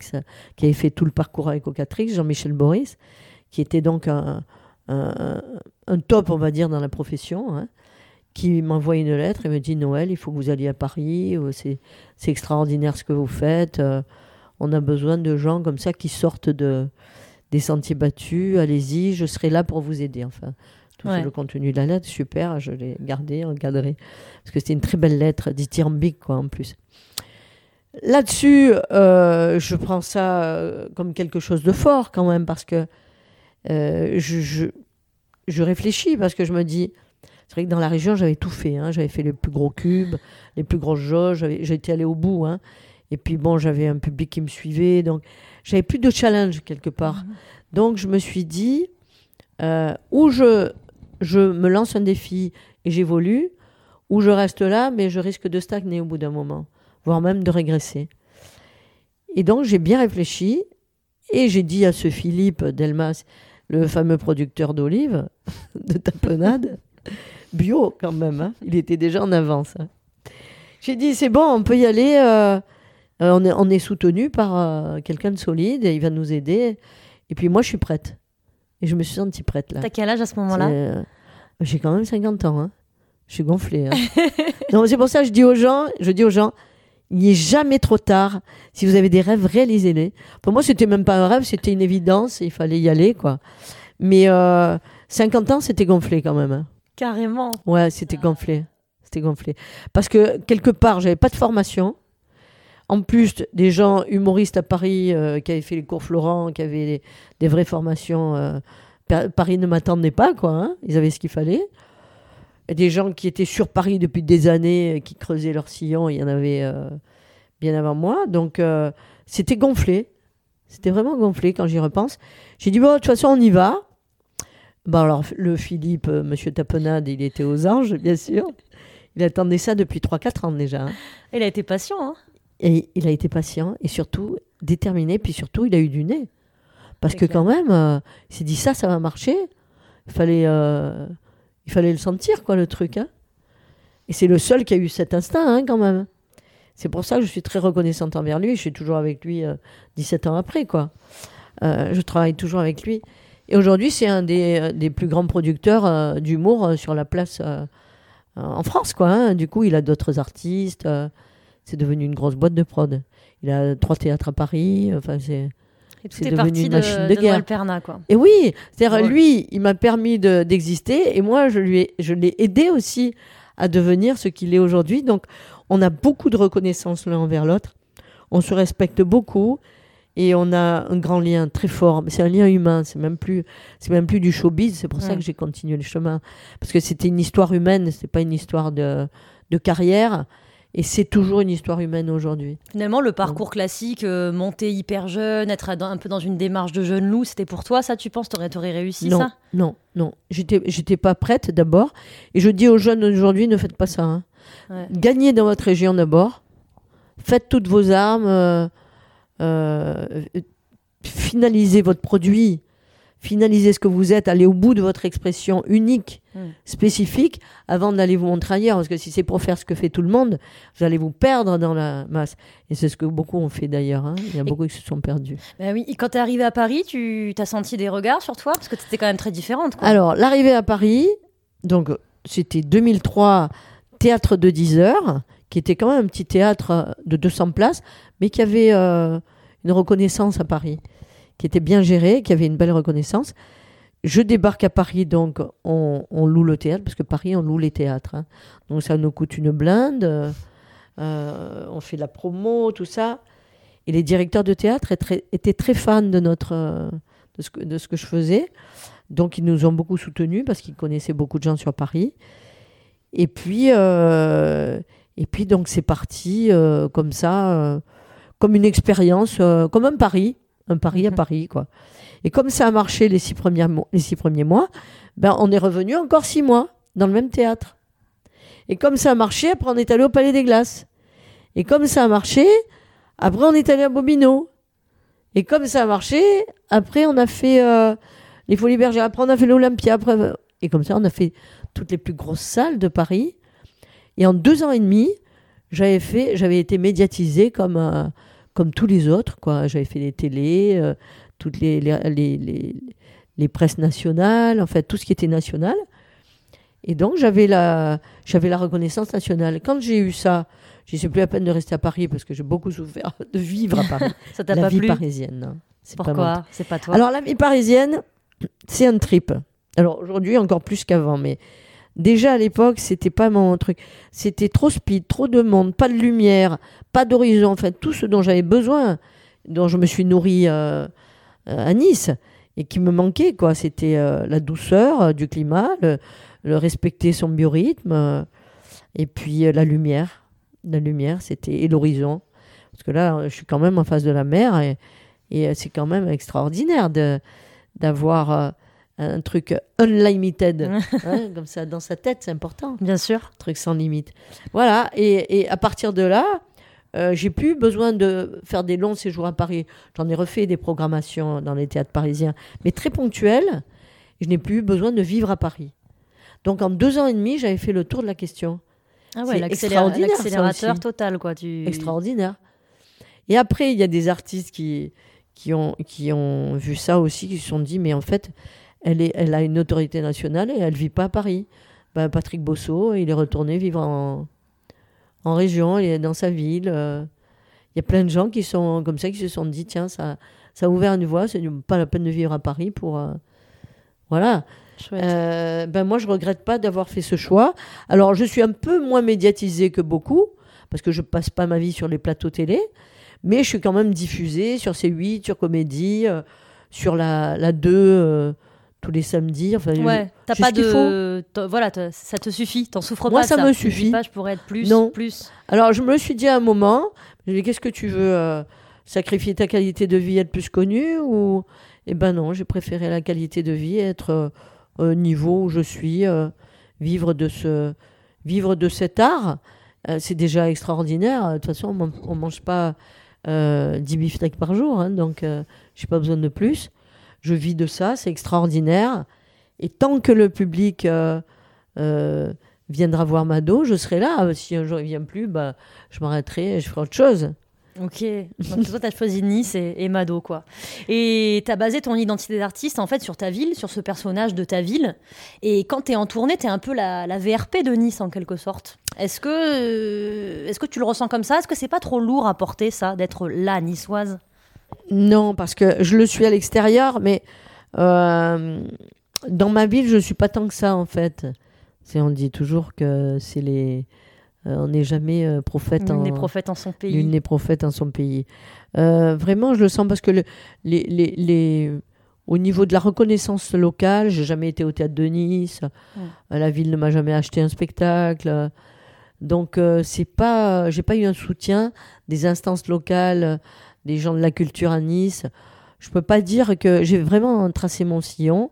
qui avait fait tout le parcours avec Cocatrix, Jean-Michel Boris, qui était donc un, un, top, on va dire, dans la profession. Hein. qui m'envoie une lettre et me dit Noël, il faut que vous alliez à Paris, c'est extraordinaire ce que vous faites. on a besoin de gens comme ça qui sortent de, des sentiers battus. Allez-y, je serai là pour vous aider. Enfin, tout le contenu de la lettre, super, je l'ai gardé, encadré. Parce que c'était une très belle lettre, dithyrambique, quoi, en plus. Là-dessus, euh, je prends ça euh, comme quelque chose de fort quand même, parce que euh, je, je, réfléchis, parce que je me dis, c'est vrai que dans la région, j'avais tout fait. Hein. J'avais fait les plus gros cubes, les plus grosses jauges, j'étais allé au bout. Hein. Et puis bon, j'avais un public qui me suivait, donc j'avais plus de challenge quelque part. Mhm. Donc je me suis dit, ou je, je me lance un défi et j'évolue, ou je reste là, mais je risque de stagner au bout d'un moment voire même de régresser. Et donc j'ai bien réfléchi et j'ai dit à ce Philippe Delmas, le fameux producteur d'olives, de tapenade, bio quand même, hein. il était déjà en avance. Hein. J'ai dit c'est bon, on peut y aller, euh, euh, on, est, soutenu par euh, quelqu'un de solide, et il va nous aider. Et puis moi je suis prête. Et je me suis sentie prête là. T'as quel âge à ce moment-là J'ai quand même 50 ans. Hein. Je suis gonflée. c'est pour ça que je dis aux gens, je dis aux gens, il n'est jamais trop tard. Si vous avez des rêves, réalisez-les. Pour moi, c'était même pas un rêve, c'était une évidence. Il fallait y aller, quoi. Mais 50 euh, ans, c'était gonflé quand même. Hein. Carrément. Ouais, c'était gonflé. C'était gonflé. Parce que quelque part, j'avais pas de formation. En plus, des gens humoristes à Paris euh, qui avaient fait les cours Florent, qui avaient des, vraies formations. Euh, Paris ne m'attendait pas, quoi. Hein. Ils avaient ce qu'il fallait des gens qui étaient sur Paris depuis des années, qui creusaient leur sillon, il y en avait euh, bien avant moi. Donc euh, c'était gonflé. C'était vraiment gonflé quand j'y repense. J'ai dit, bon, de toute façon, on y va. Bon, alors, le Philippe, euh, monsieur Tapenade, il était aux anges, bien sûr. Il attendait ça depuis 3-4 ans déjà. Hein. Il a été patient. Hein et il a été patient et surtout déterminé, puis surtout, il a eu du nez. Parce que quand même, il s'est dit, ça, ça va marcher. Il fallait il fallait le sentir, quoi, le truc. Hein. Et c'est le seul qui a eu cet instinct, hein, quand même. C'est pour ça que je suis très reconnaissante envers lui. Je suis toujours avec lui 17 euh, ans après, quoi. Euh, je travaille toujours avec lui. Et aujourd'hui, c'est un des, euh, des, plus grands producteurs d'humour sur la place en France, quoi. Hein. Du coup, il a d'autres artistes. C'est devenu une grosse boîte de prod. Il a trois théâtres à Paris. Enfin, c'est c'est devenu une machine de, guerre. quoi. Et oui, c'est-à-dire lui, il m'a permis d'exister et moi, je lui je l'ai aidé aussi à devenir ce qu'il est aujourd'hui. Donc, on a beaucoup de reconnaissance l'un envers l'autre. On se respecte beaucoup et on a un grand lien très fort. C'est un lien humain. C'est même plus, c'est même plus du showbiz. C'est pour ça que j'ai continué le chemin parce que c'était une histoire humaine. C'est pas une histoire de, de carrière. Et c'est toujours une histoire humaine aujourd'hui. Finalement, le parcours classique, euh, monter hyper jeune, être un peu dans une démarche de jeune loup, c'était pour toi, ça, tu penses? Tu aurais réussi non, ça? Non, non. J'étais, j'étais pas prête d'abord. Et je dis aux jeunes aujourd'hui, ne faites pas ça. Hein. Gagnez dans votre région d'abord. Faites toutes vos armes. Euh, euh, finalisez votre produit finaliser ce que vous êtes, aller au bout de votre expression unique, hmm. spécifique, avant d'aller vous montrer ailleurs. Parce que si c'est pour faire ce que fait tout le monde, vous allez vous perdre dans la masse. Et c'est ce que beaucoup ont fait d'ailleurs. Hein. Il y a beaucoup qui se sont perdus. Ben oui. Et quand tu es arrivée à Paris, tu as senti des regards sur toi? Parce que tu étais quand même très différente. Alors, l'arrivée à Paris, donc c'était 2003, théâtre de 10 heures, qui était quand même un petit théâtre de 200 places, mais qui avait euh, une reconnaissance à Paris qui était bien géré, qui avait une belle reconnaissance. Je débarque à Paris, donc on, loue le théâtre, parce que Paris, on loue les théâtres. Hein. Donc ça nous coûte une blinde, euh, on fait la promo, tout ça. Et les directeurs de théâtre étaient très, fans de, notre, de, ce que, de ce que je faisais. Donc ils nous ont beaucoup soutenus, parce qu'ils connaissaient beaucoup de gens sur Paris. Et puis, euh, et puis donc c'est parti euh, comme ça, comme une expérience, comme un pari un pari à. Paris, quoi. Et comme ça a marché les six, premiers mois, les six premiers mois, ben on est revenu encore six mois dans le même théâtre. Et comme ça a marché, après on est allé au Palais des Glaces. Et comme ça a marché, après on est allé à Bobino. Et comme ça a marché, après on a fait euh, les Folies Bergères, après on a fait l'Olympia, et comme ça on a fait toutes les plus grosses salles de Paris. Et en deux ans et demi, j'avais fait, j'avais été médiatisée comme euh, comme tous les autres. quoi. J'avais fait les télés, euh, toutes les, les, les, les, presses nationales, en fait, tout ce qui était national. Et donc, j'avais la, j'avais la reconnaissance nationale. Quand j'ai eu ça, je sais plus la peine de rester à Paris parce que j'ai beaucoup souffert de vivre à Paris. ça t'a la pas vie plu? parisienne. non. C'est Pourquoi? C'est pas toi? Alors la vie parisienne, c'est un trip. Alors aujourd'hui encore plus qu'avant, mais déjà à l'époque c'était pas mon truc. C'était trop speed, trop de monde, pas de lumière, pas d'horizon, enfin tout ce dont j'avais besoin, dont je me suis nourrie euh, euh, à Nice et qui me manquait quoi. C'était euh, la douceur du climat, le, respecter son biorhythme et puis la lumière, la lumière, c'était et l'horizon. Parce que là, je suis quand même en face de la mer et, et c'est quand même extraordinaire de d'avoir un truc unlimited, hein, comme ça, dans sa tête, c'est important, Bien sûr. un truc sans limite. Voilà, et, et à partir de là, euh, j'ai plus besoin de faire des longs séjours à Paris. J'en ai refait des programmations dans les théâtres parisiens, mais très ponctuelles. Je n'ai plus besoin de vivre à Paris. Donc en deux ans et demi, j'avais fait le tour de la question. Ah C'est ouais, l'accélérateur total, quoi. Tu... extraordinaire. Et après, il y a des artistes qui, qui, ont, qui ont vu ça aussi, qui se sont dit, mais en fait, elle, est, elle a une autorité nationale et elle ne vit pas à Paris. Ben, Patrick Bosso, il est retourné vivre en, en région, il est dans sa ville. euh. Il y a plein de gens qui sont comme ça, qui se sont dit, tiens, ça, ça a ouvert une voie, c'est pas la peine de vivre à Paris pour... euh, Voilà. Euh, ben moi, je regrette pas d'avoir fait ce choix. Alors, je suis un peu moins médiatisée que beaucoup, parce que je passe pas ma vie sur les plateaux télé, mais je suis quand même diffusée sur C8, sur Comédie, euh, sur la, la 2, euh, tous les samedis. Enfin, Ouais, t'as pas de. Voilà, ça te suffit, t'en souffres Moi, pas. ça de me Tu suffit. pas, je pourrais être plus, Non. plus. Alors, je me suis dit à un moment, je qu'est-ce que tu veux euh, Sacrifier ta qualité de vie, être plus connu ou... Eh ben non, j'ai préféré la qualité de vie, être euh, au niveau où je suis, euh, vivre, de ce, vivre de cet art. C'est déjà extraordinaire. De toute façon, on ne mange pas euh, 10 beefsteaks par jour, hein, donc euh, j'ai pas besoin de plus. Je vis de ça, c'est extraordinaire. Et tant que le public euh, euh, viendra voir Mado, je serai là. Si un jour il vient plus, bah, je m'arrêterai et je ferai autre chose. Ok. Toi, t'as choisi Nice et, et Mado, quoi. Et t'as basé ton identité d'artiste, en fait, sur ta ville, sur ce personnage de ta ville. Et quand t'es en tournée, t'es un peu la, la VRP de Nice, en quelque sorte. Est-ce que, euh, est-ce que tu le ressens comme ça? Est-ce que c'est pas trop lourd à porter, ça, d'être la niçoise? Non, parce que je le suis à l'extérieur, mais euh, dans ma ville, je ne suis pas tant que ça, en fait. C'est, on dit toujours que c'est les. euh, on n'est jamais euh, prophète en. Prophètes en son pays. L'une des prophètes en son pays. Euh, vraiment, je le sens parce que le- les, les, les- au niveau de la reconnaissance locale, j'ai jamais été au théâtre de Nice. La ville ne m'a jamais acheté un spectacle. Donc, c'est pas, j'ai pas eu un soutien des instances locales, des gens de la culture à Nice. Je peux pas dire que j'ai vraiment tracé mon sillon.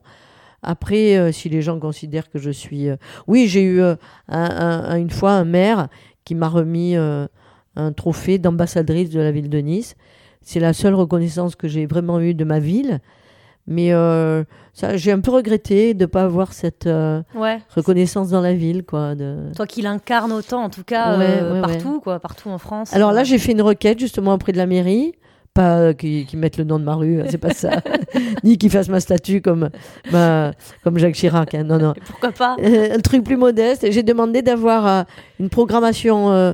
Après, euh, si les gens considèrent que je suis, euh, oui, j'ai eu euh, un- un- un- une fois un maire qui m'a remis un trophée d'ambassadrice de la ville de Nice. C'est la seule reconnaissance que j'ai vraiment eue de ma ville. Mais ça, j'ai un peu regretté de ne pas avoir cette Ouais. reconnaissance dans la ville. Quoi, de... Toi qui l'incarne autant, en tout cas, Ouais, ouais, partout, quoi, partout en France. Alors là, j'ai fait une requête justement auprès de la mairie. Pas euh, qu'ils qu'ils mettent le nom de ma rue, c'est pas ça. Ni qu'ils fassent ma statue comme, ma, comme Jacques Chirac. hein. Non, non. Pourquoi pas? Euh, un truc plus modeste. J'ai demandé d'avoir euh, une programmation euh,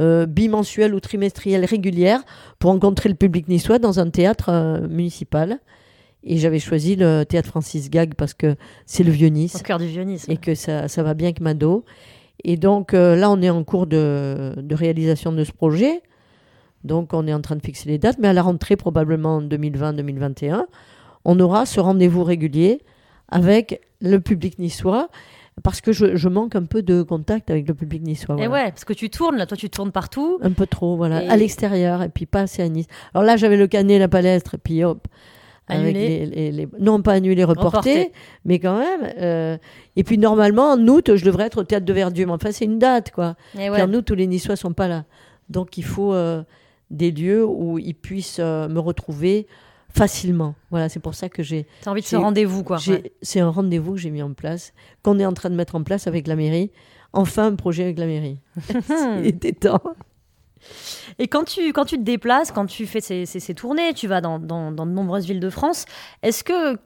euh, bimensuelle ou trimestrielle régulière pour rencontrer le public niçois dans un théâtre euh, municipal. Et j'avais choisi le théâtre Francis Gag parce que c'est le vieux Nice Au cœur du vionisme. et que ça, ça va bien avec Mado. Et donc euh, là, on est en cours de, de réalisation de ce projet. Donc on est en train de fixer les dates, mais à la rentrée, probablement en 2020-2021, on aura ce rendez-vous régulier avec le public niçois, parce que je, je manque un peu de contact avec le public niçois. Et voilà. ouais, parce que tu tournes, là, toi tu tournes partout. Un peu trop, voilà, Et- à l'extérieur, et puis pas assez à Nice. Alors là, j'avais le canet, la palestre, et puis hop. avec les- les- les- Non, pas annulé, reporté, mais quand même. euh, Et puis normalement, en août, je devrais être au théâtre de Verdun. Mais enfin, c'est une date, quoi. Et Puis ouais. en août, tous les Niçois sont pas là. Donc il faut euh, des lieux où ils puissent euh, me retrouver facilement. Voilà, c'est pour ça que j'ai. T'as envie de ce rendez-vous, quoi. ouais. C'est un rendez-vous que j'ai mis en place, qu'on est en train de mettre en place avec la mairie. Enfin, un projet avec la mairie. Il était temps. Et quand tu, quand tu te déplaces, quand tu fais ces, ces, tournées, tu vas dans, dans, dans, de nombreuses villes de France, est-ce que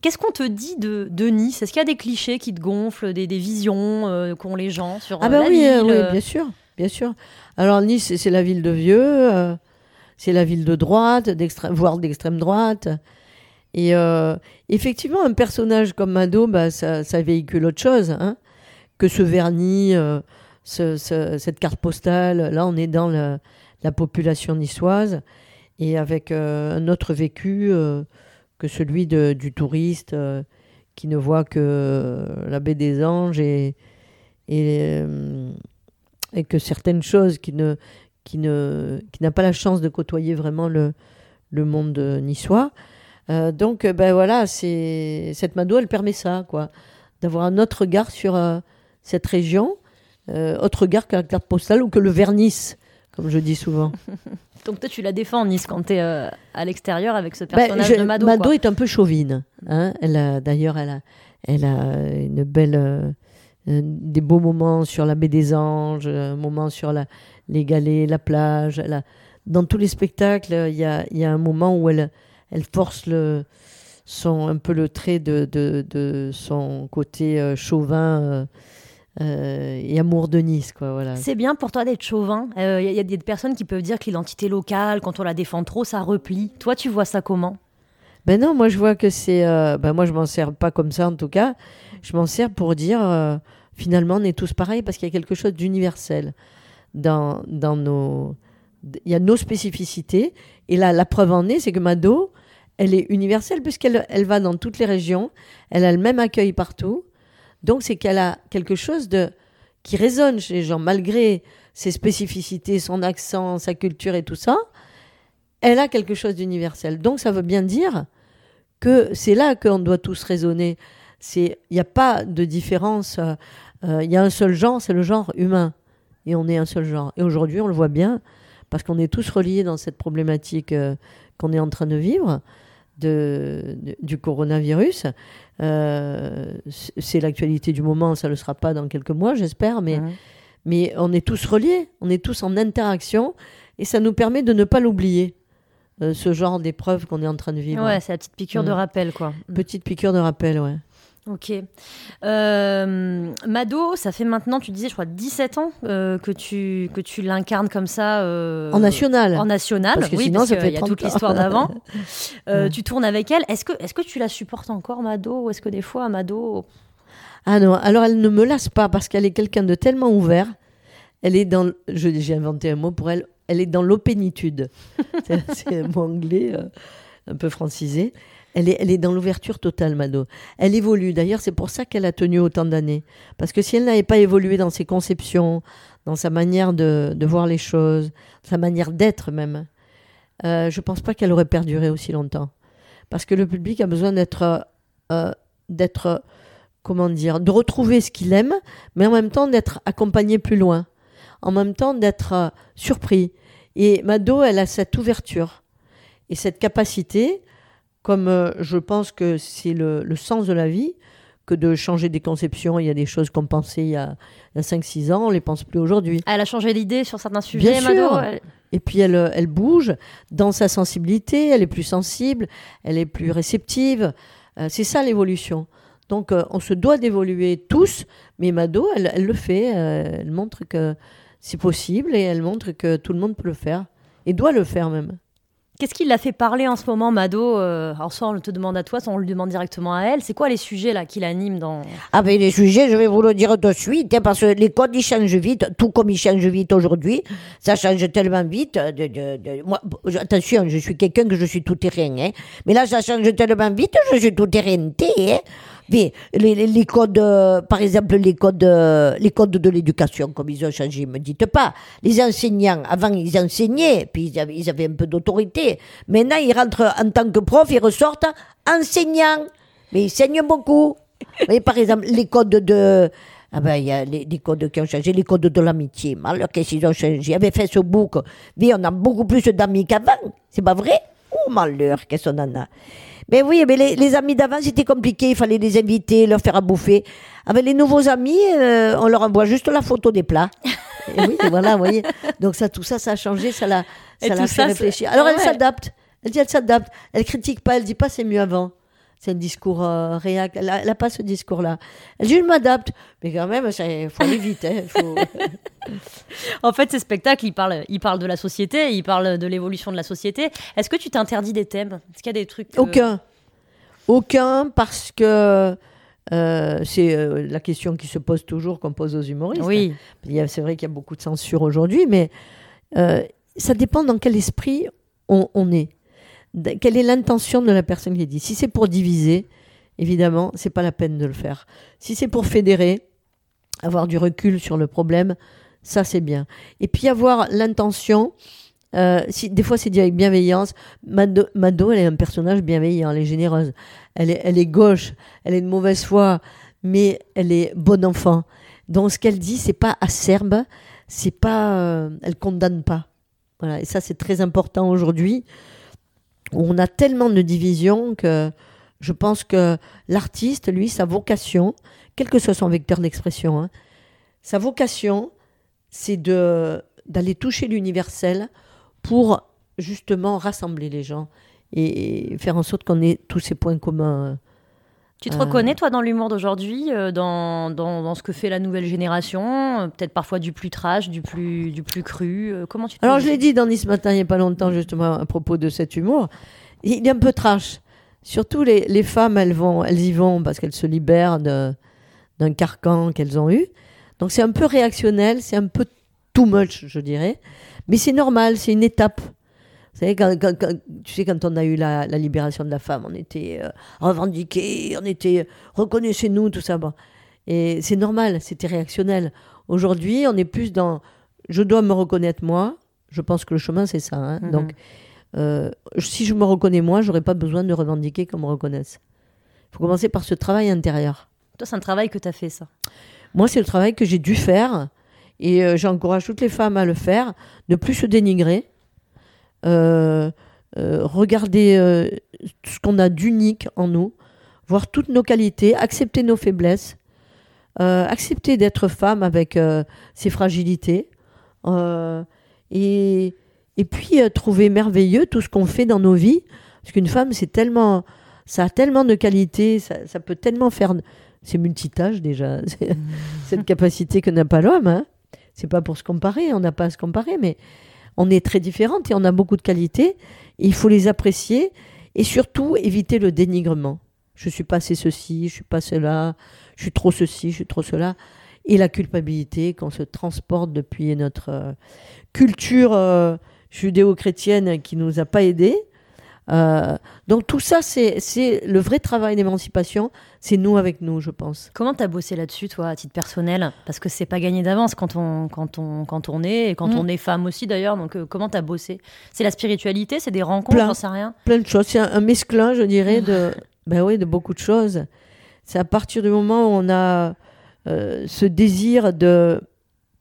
qu'est-ce qu'on te dit de, de Nice? Est-ce qu'il y a des clichés qui te gonflent, des, des visions euh, qu'ont les gens sur ah bah la oui, ville oui, bien sûr, bien sûr. Alors Nice, c'est la ville de vieux, euh, c'est la ville de droite, voire d'extrême droite. Et euh, effectivement, un personnage comme Mado, bah, ça, ça, véhicule autre chose hein, que ce vernis, euh, ce, ce, cette carte postale. Là, on est dans la, la population niçoise et avec un autre vécu que celui du touriste qui ne voit que la baie des Anges et, et que certaines choses qui ne qui ne qui n'a pas la chance de côtoyer vraiment le, le monde niçois. Euh, donc, ben voilà, c'est cette Mado, elle permet ça, quoi, d'avoir un autre regard sur euh, cette région, euh, autre regard que la carte postale ou que le vernis, comme je dis souvent. donc toi, tu la défends, Nice, quand tu es à l'extérieur avec ce personnage ben, je, de Mado. Mado quoi. est un peu chauvine. Hein elle d'ailleurs, elle a, elle a une belle, des beaux moments sur la baie des Anges, un moment sur les galets, la plage. Dans tous les spectacles, il y a, un moment où elle force son, un peu le trait de, son côté euh, chauvin euh, euh, et amour de Nice. Quoi, voilà. C'est bien pour toi d'être chauvin. Il euh, y, y, a des personnes qui peuvent dire que l'identité locale, quand on la défend trop, ça replie. Toi, tu vois ça comment? Ben non, moi je vois que c'est... ben moi je m'en sers pas comme ça en tout cas. Je m'en sers pour dire finalement on est tous pareils parce qu'il y a quelque chose d'universel dans, dans nos... Il y a nos spécificités. Et là, la preuve en est, c'est que Mado, elle est universelle puisqu'elle elle va dans toutes les régions, elle a le même accueil partout. Donc c'est qu'elle a quelque chose de qui résonne chez les gens malgré ses spécificités, son accent, sa culture et tout ça. Elle a quelque chose d'universel. Donc ça veut bien dire que c'est là qu'on doit tous raisonner. C'est il n'y a pas de différence. Il euh, y a un seul genre, c'est le genre humain. Et on est un seul genre. Et aujourd'hui, on le voit bien parce qu'on est tous reliés dans cette problématique euh, qu'on est en train de vivre de, de, du coronavirus. Euh, c'est l'actualité du moment, ça ne le sera pas dans quelques mois, j'espère, mais, mais on est tous reliés, on est tous en interaction, et ça nous permet de ne pas l'oublier. Euh, ce genre d'épreuve qu'on est en train de vivre. Ouais, c'est la petite piqûre mmh. de rappel, quoi. Petite piqûre de rappel, ouais. Ok. Euh, Mado, ça fait maintenant, tu disais, je crois, 17 ans euh, que tu, que tu l'incarnes comme ça. Euh, en national. En national, parce que oui, sinon, parce ça fait y a toute l'histoire d'avant. ouais. Tu tournes avec elle. Est-ce que, est que tu la supportes encore, Mado Ou est-ce que des fois, Mado. Ah non, alors elle ne me lasse pas parce qu'elle est quelqu'un de tellement ouvert. Elle est dans. J'ai inventé un mot pour elle. Elle est dans l'opénitude. c'est un mot anglais, un peu francisé. Elle est, elle est dans l'ouverture totale, Mado. Elle évolue. D'ailleurs, c'est pour ça qu'elle a tenu autant d'années. Parce que si elle n'avait pas évolué dans ses conceptions, dans sa manière de, voir les choses, sa manière d'être même, euh, je ne pense pas qu'elle aurait perduré aussi longtemps. Parce que le public a besoin d'être, euh, d'être, comment dire, de retrouver ce qu'il aime, mais en même temps d'être accompagné plus loin. En même temps d'être euh, surpris. Et Mado, elle a cette ouverture et cette capacité comme euh, je pense que c'est le, le, sens de la vie, que de changer des conceptions. Il y a des choses qu'on pensait il y a, a 5-6 ans, on ne les pense plus aujourd'hui. Elle a changé d'idée sur certains sujets, Bien Mado. sûr. Elle... Et puis elle, elle bouge dans sa sensibilité, elle est plus sensible, elle est plus réceptive. Euh, c'est ça l'évolution. Donc euh, on se doit d'évoluer tous, mais Mado, elle, elle le fait. Euh, elle montre que c'est possible et elle montre que tout le monde peut le faire et doit le faire même. Qu'est-ce qui l'a fait parler en ce moment, Mado euh, Alors, soit on te demande à toi, soit on le demande directement à elle. C'est quoi les sujets là qui l'animent dans Ah ben les sujets, je vais vous le dire de suite, hein, parce que les codes ils changent vite, tout comme ils changent vite aujourd'hui. Ça change tellement vite. De, de, de... Moi, attention, je suis quelqu'un que je suis tout terrain, hein. mais là ça change tellement vite, je suis tout terrain. Hein. Les, les, codes, euh, par exemple, les codes, euh, les codes de l'éducation, comme ils ont changé, me dites pas. Les enseignants, avant, ils enseignaient, puis ils avaient, ils avaient un peu d'autorité. Maintenant, ils rentrent en tant que prof, ils ressortent enseignants. Mais ils saignent beaucoup. Mais par exemple, les codes de. Ah ben, il y a les, les, codes qui ont changé, les codes de l'amitié. Alors, qu'est-ce qu'ils ont changé avait Facebook. On a beaucoup plus d'amis qu'avant. C'est pas vrai? Oh, malheur, qu'est-ce qu'on en a? Mais oui, mais les, les amis d'avant, c'était compliqué. Il fallait les inviter, leur faire à bouffer. Avec les nouveaux amis, euh, on leur envoie juste la photo des plats. Et oui, voilà, vous voyez. Donc ça, tout ça, ça a changé, ça l'a, ça l'a fait réfléchir. Alors elle s'adapte. Elle dit, elle s'adapte. Elle critique pas, elle dit pas c'est mieux avant. C'est un discours euh, réac. Elle n'a pas ce discours-là. Elle dit, je m'adapte. Mais quand même, il faut aller vite. Hein, en fait, ces spectacles, ils parlent, ils parlent de la société, ils parlent de l'évolution de la société. Est-ce que tu t'interdis des thèmes? Est-ce qu'il y a des trucs Aucun. Aucun, parce que euh, c'est euh, la question qui se pose toujours, qu'on pose aux humoristes. Oui. C'est vrai qu'il y a beaucoup de censure aujourd'hui, mais euh, ça dépend dans quel esprit on, est. Quelle est l'intention de la personne qui dit Si c'est pour diviser, évidemment, c'est pas la peine de le faire. Si c'est pour fédérer, avoir du recul sur le problème, ça c'est bien. Et puis avoir l'intention euh, si, des fois, c'est dit avec bienveillance. Mado, Mado, elle est un personnage bienveillant, elle est généreuse. Elle est, elle est gauche, elle est de mauvaise foi, mais elle est bon enfant. Donc, ce qu'elle dit, c'est pas acerbe, c'est pas, euh, elle condamne pas. Voilà. Et ça, c'est très important aujourd'hui. On a tellement de divisions que je pense que l'artiste, lui, sa vocation, quel que soit son vecteur d'expression, hein, sa vocation, c'est d'aller toucher l'universel pour justement rassembler les gens et faire en sorte qu'on ait tous ces points communs. Tu te reconnais, toi, dans l'humour d'aujourd'hui, euh, dans, dans, dans, ce que fait la nouvelle génération euh, Peut-être parfois du plus trash, du plus, du plus cru euh, Comment tu Alors, je l'ai dit dans Nice Matin il n'y a pas longtemps, justement, à propos de cet humour. Il est un peu trash. Surtout, les, les femmes, elles, vont, elles y vont parce qu'elles se libèrent d'un carcan qu'elles ont eu. Donc, c'est un peu réactionnel, c'est un peu too much, je dirais. Mais c'est normal, c'est une étape. Vous savez, quand, tu sais, quand on a eu la, libération de la femme, on était euh, revendiqués, on était reconnaissez-nous, tout ça. Bon. Et c'est normal, c'était réactionnel. Aujourd'hui, on est plus dans je dois me reconnaître moi. Je pense que le chemin, c'est ça. Hein. Mhm. Donc, euh, si je me reconnais moi, j'aurais pas besoin de revendiquer qu'on me reconnaisse. Il faut commencer par ce travail intérieur. Toi, c'est un travail que tu as fait, ça? Moi, c'est le travail que j'ai dû faire et euh, j'encourage toutes les femmes à le faire, ne plus se dénigrer, regarder ce qu'on a d'unique en nous, voir toutes nos qualités, accepter nos faiblesses, accepter d'être femme avec ses fragilités, et, et puis trouver merveilleux tout ce qu'on fait dans nos vies, parce qu'une femme, c'est tellement, ça a tellement de qualités, ça, ça peut tellement faire c'est multitâche déjà, cette capacité que n'a pas l'homme. Hein c'est pas pour se comparer, on n'a pas à se comparer, mais on est très différentes et on a beaucoup de qualités. il faut les apprécier et surtout éviter le dénigrement. Je suis pas assez ceci, je suis pas cela, je suis trop ceci, je suis trop cela. Et la culpabilité qu'on se transporte depuis notre euh, culture euh, judéo-chrétienne qui nous a pas aidés euh, donc tout ça, c'est le vrai travail d'émancipation, c'est nous avec nous, je pense. Comment tu as bossé là-dessus, toi, à titre personnel? Parce que c'est pas gagné d'avance quand on, quand, on, quand on est, et quand mm. on est femme aussi d'ailleurs, donc euh, comment tu as bossé? C'est la spiritualité, c'est des rencontres, j'en sais rien? Plein de choses, c'est un, mesclin, je dirais, de, ben oui, de beaucoup de choses. C'est à partir du moment où on a euh, ce désir de,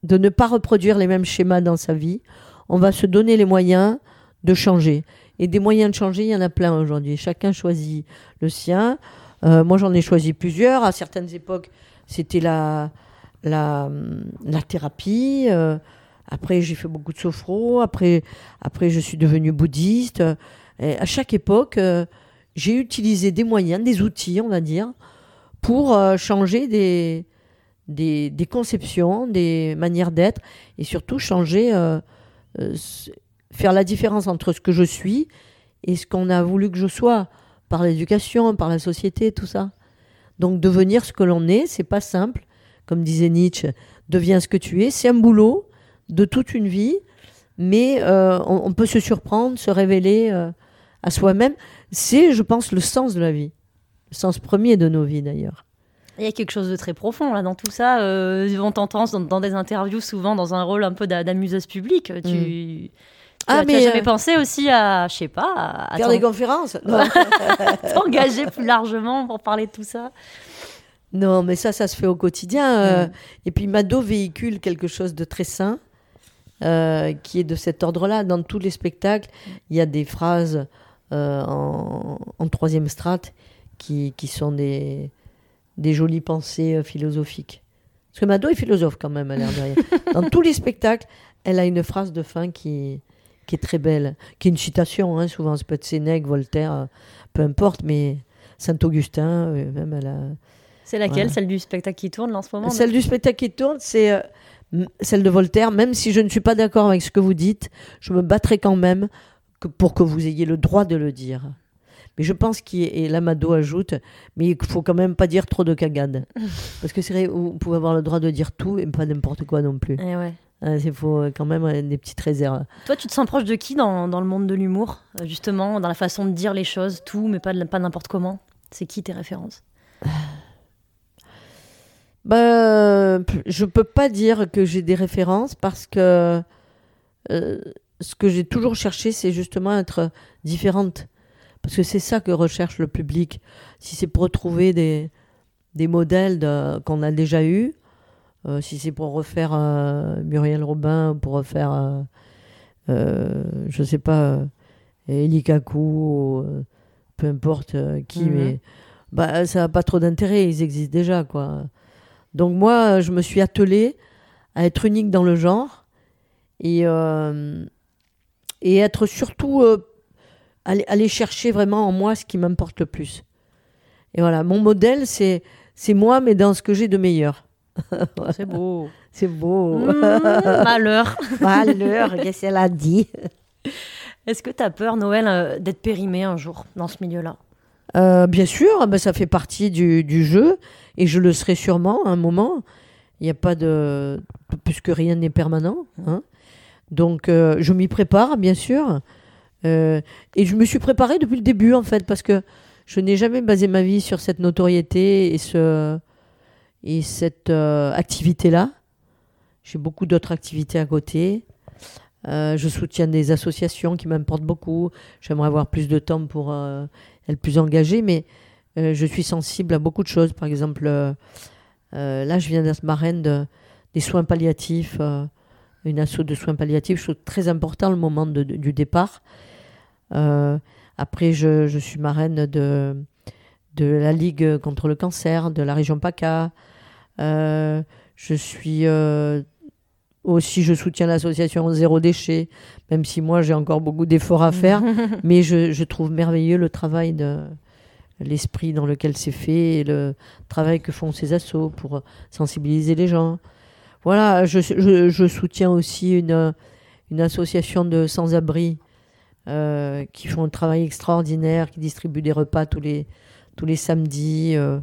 de ne pas reproduire les mêmes schémas dans sa vie, on va se donner les moyens de changer. Et des moyens de changer, il y en a plein aujourd'hui. Chacun choisit le sien. Euh, moi, j'en ai choisi plusieurs. À certaines époques, c'était la, la, la thérapie. Euh, après, j'ai fait beaucoup de sophro. Après, après je suis devenue bouddhiste. À chaque époque, euh, j'ai utilisé des moyens, des outils, on va dire, pour changer des, des, des, conceptions, des manières d'être et surtout changer faire la différence entre ce que je suis et ce qu'on a voulu que je sois par l'éducation, par la société, tout ça. Donc devenir ce que l'on est, c'est pas simple. Comme disait Nietzsche, deviens ce que tu es. C'est un boulot de toute une vie, mais euh, on, peut se surprendre, se révéler euh, à soi-même. C'est, je pense, le sens de la vie, le sens premier de nos vies d'ailleurs. Il y a quelque chose de très profond là dans tout ça. Euh, on t'entend dans, des interviews souvent dans un rôle un peu d'amuseuse publique. Tu, mm. Ah, mais j'avais euh, pensé aussi à, je sais pas, à faire des conférences, t'engager plus largement pour parler de tout ça. Non, mais ça, ça se fait au quotidien. Euh, et puis Mado véhicule quelque chose de très sain, euh, qui est de cet ordre-là. Dans tous les spectacles, il y a des phrases en, troisième strate qui, qui sont des, des jolies pensées philosophiques. Parce que Mado est philosophe quand même, à l'air de rien. Dans tous les spectacles, elle a une phrase de fin qui, qui est très belle, qui est une citation, hein, souvent, ça peut être Sénèque, Voltaire, euh, peu importe, mais Saint-Augustin, euh, même elle a... C'est laquelle, celle du spectacle qui tourne là, en ce moment Celle du spectacle qui tourne, c'est euh, celle de Voltaire. Même si je ne suis pas d'accord avec ce que vous dites, je me battrai quand même que pour que vous ayez le droit de le dire. Mais je pense qu'il et l'Amado ajoute, mais il faut quand même pas dire trop de cagades. Parce que c'est vrai, vous pouvez avoir le droit de dire tout et pas n'importe quoi non plus. Eh ouais. Il faut quand même euh, des petites réserves. Toi, tu te sens proche de qui dans, dans le monde de l'humour euh, Justement, dans la façon de dire les choses, tout, mais pas, de- pas n'importe comment? C'est qui tes références? Bah, je peux pas dire que j'ai des références parce que euh, ce que j'ai toujours cherché, c'est justement être différente. Parce que c'est ça que recherche le public. Si c'est pour retrouver des, des modèles de- qu'on a déjà eus, euh, si c'est pour refaire euh, Muriel Robin, pour refaire, euh, euh, je sais pas, euh, Eli Kaku, euh, peu importe euh, qui, Mhm. mais bah, ça n'a pas trop d'intérêt, ils existent déjà, quoi. Donc moi, je me suis attelée à être unique dans le genre et, euh, et être surtout euh, aller, aller chercher vraiment en moi ce qui m'importe le plus. Et voilà, mon modèle, c'est c'est moi, mais dans ce que j'ai de meilleur. C'est beau. C'est beau. Mmh, malheur. Malheur, qu'est-ce qu'elle a dit? Est-ce que tu as peur, Noël, euh, d'être périmé un jour dans ce milieu-là? Euh, Bien sûr, ben, ça fait partie du, du jeu et je le serai sûrement à un moment. Il n'y a pas de. puisque rien n'est permanent. hein. Donc, euh, je m'y prépare, bien sûr. Et je me suis préparée depuis le début, en fait, parce que je n'ai jamais basé ma vie sur cette notoriété et, ce, et cette euh, activité-là. J'ai beaucoup d'autres activités à côté. Euh, je soutiens des associations qui m'importent beaucoup. J'aimerais avoir plus de temps pour euh, être plus engagée, mais je suis sensible à beaucoup de choses. Par exemple, là, je viens d'être marraine de- des soins palliatifs, une asso de soins palliatifs. Je très important le moment du départ. Après, je, suis marraine de la Ligue contre le cancer de la région PACA. Euh, je suis euh, aussi, je soutiens l'association Zéro Déchet, même si moi j'ai encore beaucoup d'efforts à faire. mais je, je trouve merveilleux le travail de l'esprit dans lequel c'est fait et le travail que font ces assos pour sensibiliser les gens. Voilà, je, je- je soutiens aussi une, une association de sans-abri euh, qui font un travail extraordinaire, qui distribuent des repas tous les, tous les samedis. euh.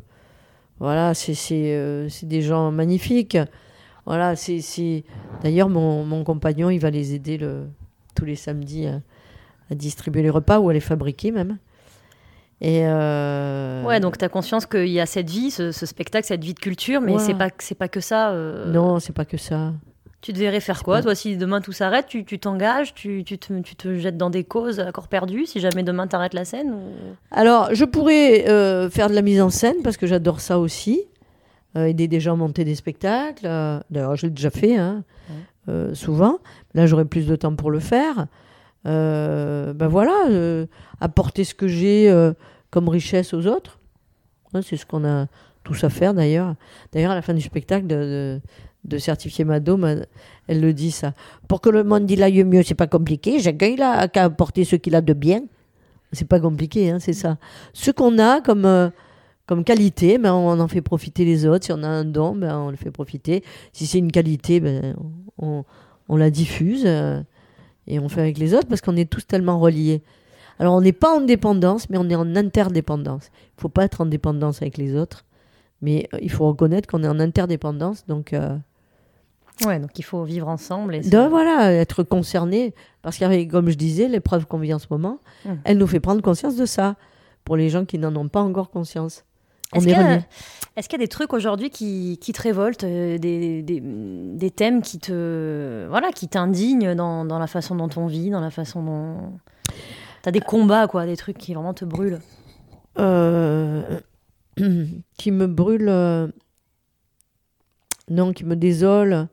Voilà, c'est euh, c'est des gens magnifiques. Voilà, c'est c'est- D'ailleurs, mon, mon compagnon, il va les aider le, tous les samedis à, à distribuer les repas ou à les fabriquer même. Et euh, Ouais, donc tu as conscience qu'il y a cette vie, ce, ce spectacle, cette vie de culture, mais Voilà. c'est pas, c'est pas que ça. euh, Non, c'est pas que ça. Tu te verrais faire quoi, toi, si demain tout s'arrête Tu t'engages, tu, tu, te, tu te jettes dans des causes à corps perdu, si jamais demain t'arrêtes la scène ou... Alors, je pourrais euh, faire de la mise en scène parce que j'adore ça aussi. Euh, aider des gens à monter des spectacles. euh, D'ailleurs, je l'ai déjà fait, hein, Ouais. euh, souvent. Là, j'aurai plus de temps pour le faire. Ben voilà, apporter ce que j'ai comme richesse aux autres. Ouais, c'est ce qu'on a tous à faire d'ailleurs. D'ailleurs, à la fin du spectacle de, de, de certifier ma- elle le dit ça. Pour que le monde il aille mieux, c'est pas compliqué. Chacun il a qu'à apporter ce qu'il a de bien. C'est pas compliqué, hein, c'est ça. Ce qu'on a comme, euh, comme qualité, ben, on en fait profiter les autres. Si on a un don, ben, on le fait profiter. Si c'est une qualité, ben, on, on la diffuse euh, et on fait avec les autres parce qu'on est tous tellement reliés. Alors on n'est pas en dépendance, mais on est en interdépendance. Il faut pas être en dépendance avec les autres, mais euh, il faut reconnaître qu'on est en interdépendance. Donc, Ouais, donc il faut vivre ensemble. Et donc voilà, être concerné. Parce qu'avec, comme je disais, l'épreuve qu'on vit en ce moment, Mm. elle nous fait prendre conscience de ça. Pour les gens qui n'en ont pas encore conscience. On Est-ce est qu'il y, a- reliés. est-ce qu'il y a des trucs aujourd'hui qui, qui te révoltent, euh, des, des, des thèmes qui te voilà, qui t'indignent dans, dans la façon dont on vit, dans la façon dont t'as des combats quoi, des trucs qui vraiment te brûlent? Euh, qui me brûle. euh, non, qui me désole.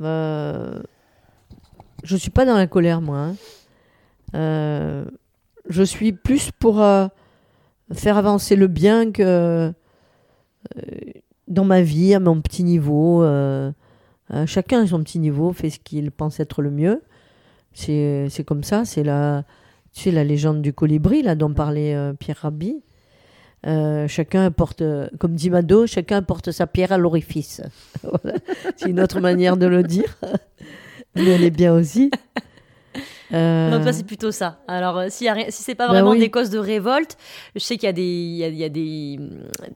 Euh, je suis pas dans la colère, moi. hein. Euh, je suis plus pour euh, faire avancer le bien que euh, dans ma vie, à mon petit niveau. chacun à son petit niveau fait ce qu'il pense être le mieux. C'est comme ça, c'est la, la légende du colibri, là, dont parlait Pierre Rabhi. Euh, chacun apporte, comme dit Mado, chacun apporte sa pierre à l'orifice. C'est une autre manière de le dire, mais elle est bien aussi. Euh... Donc toi c'est plutôt ça. Alors euh, si, si c'est pas ben vraiment des causes de révolte, je sais qu'il y a des, il y a, des,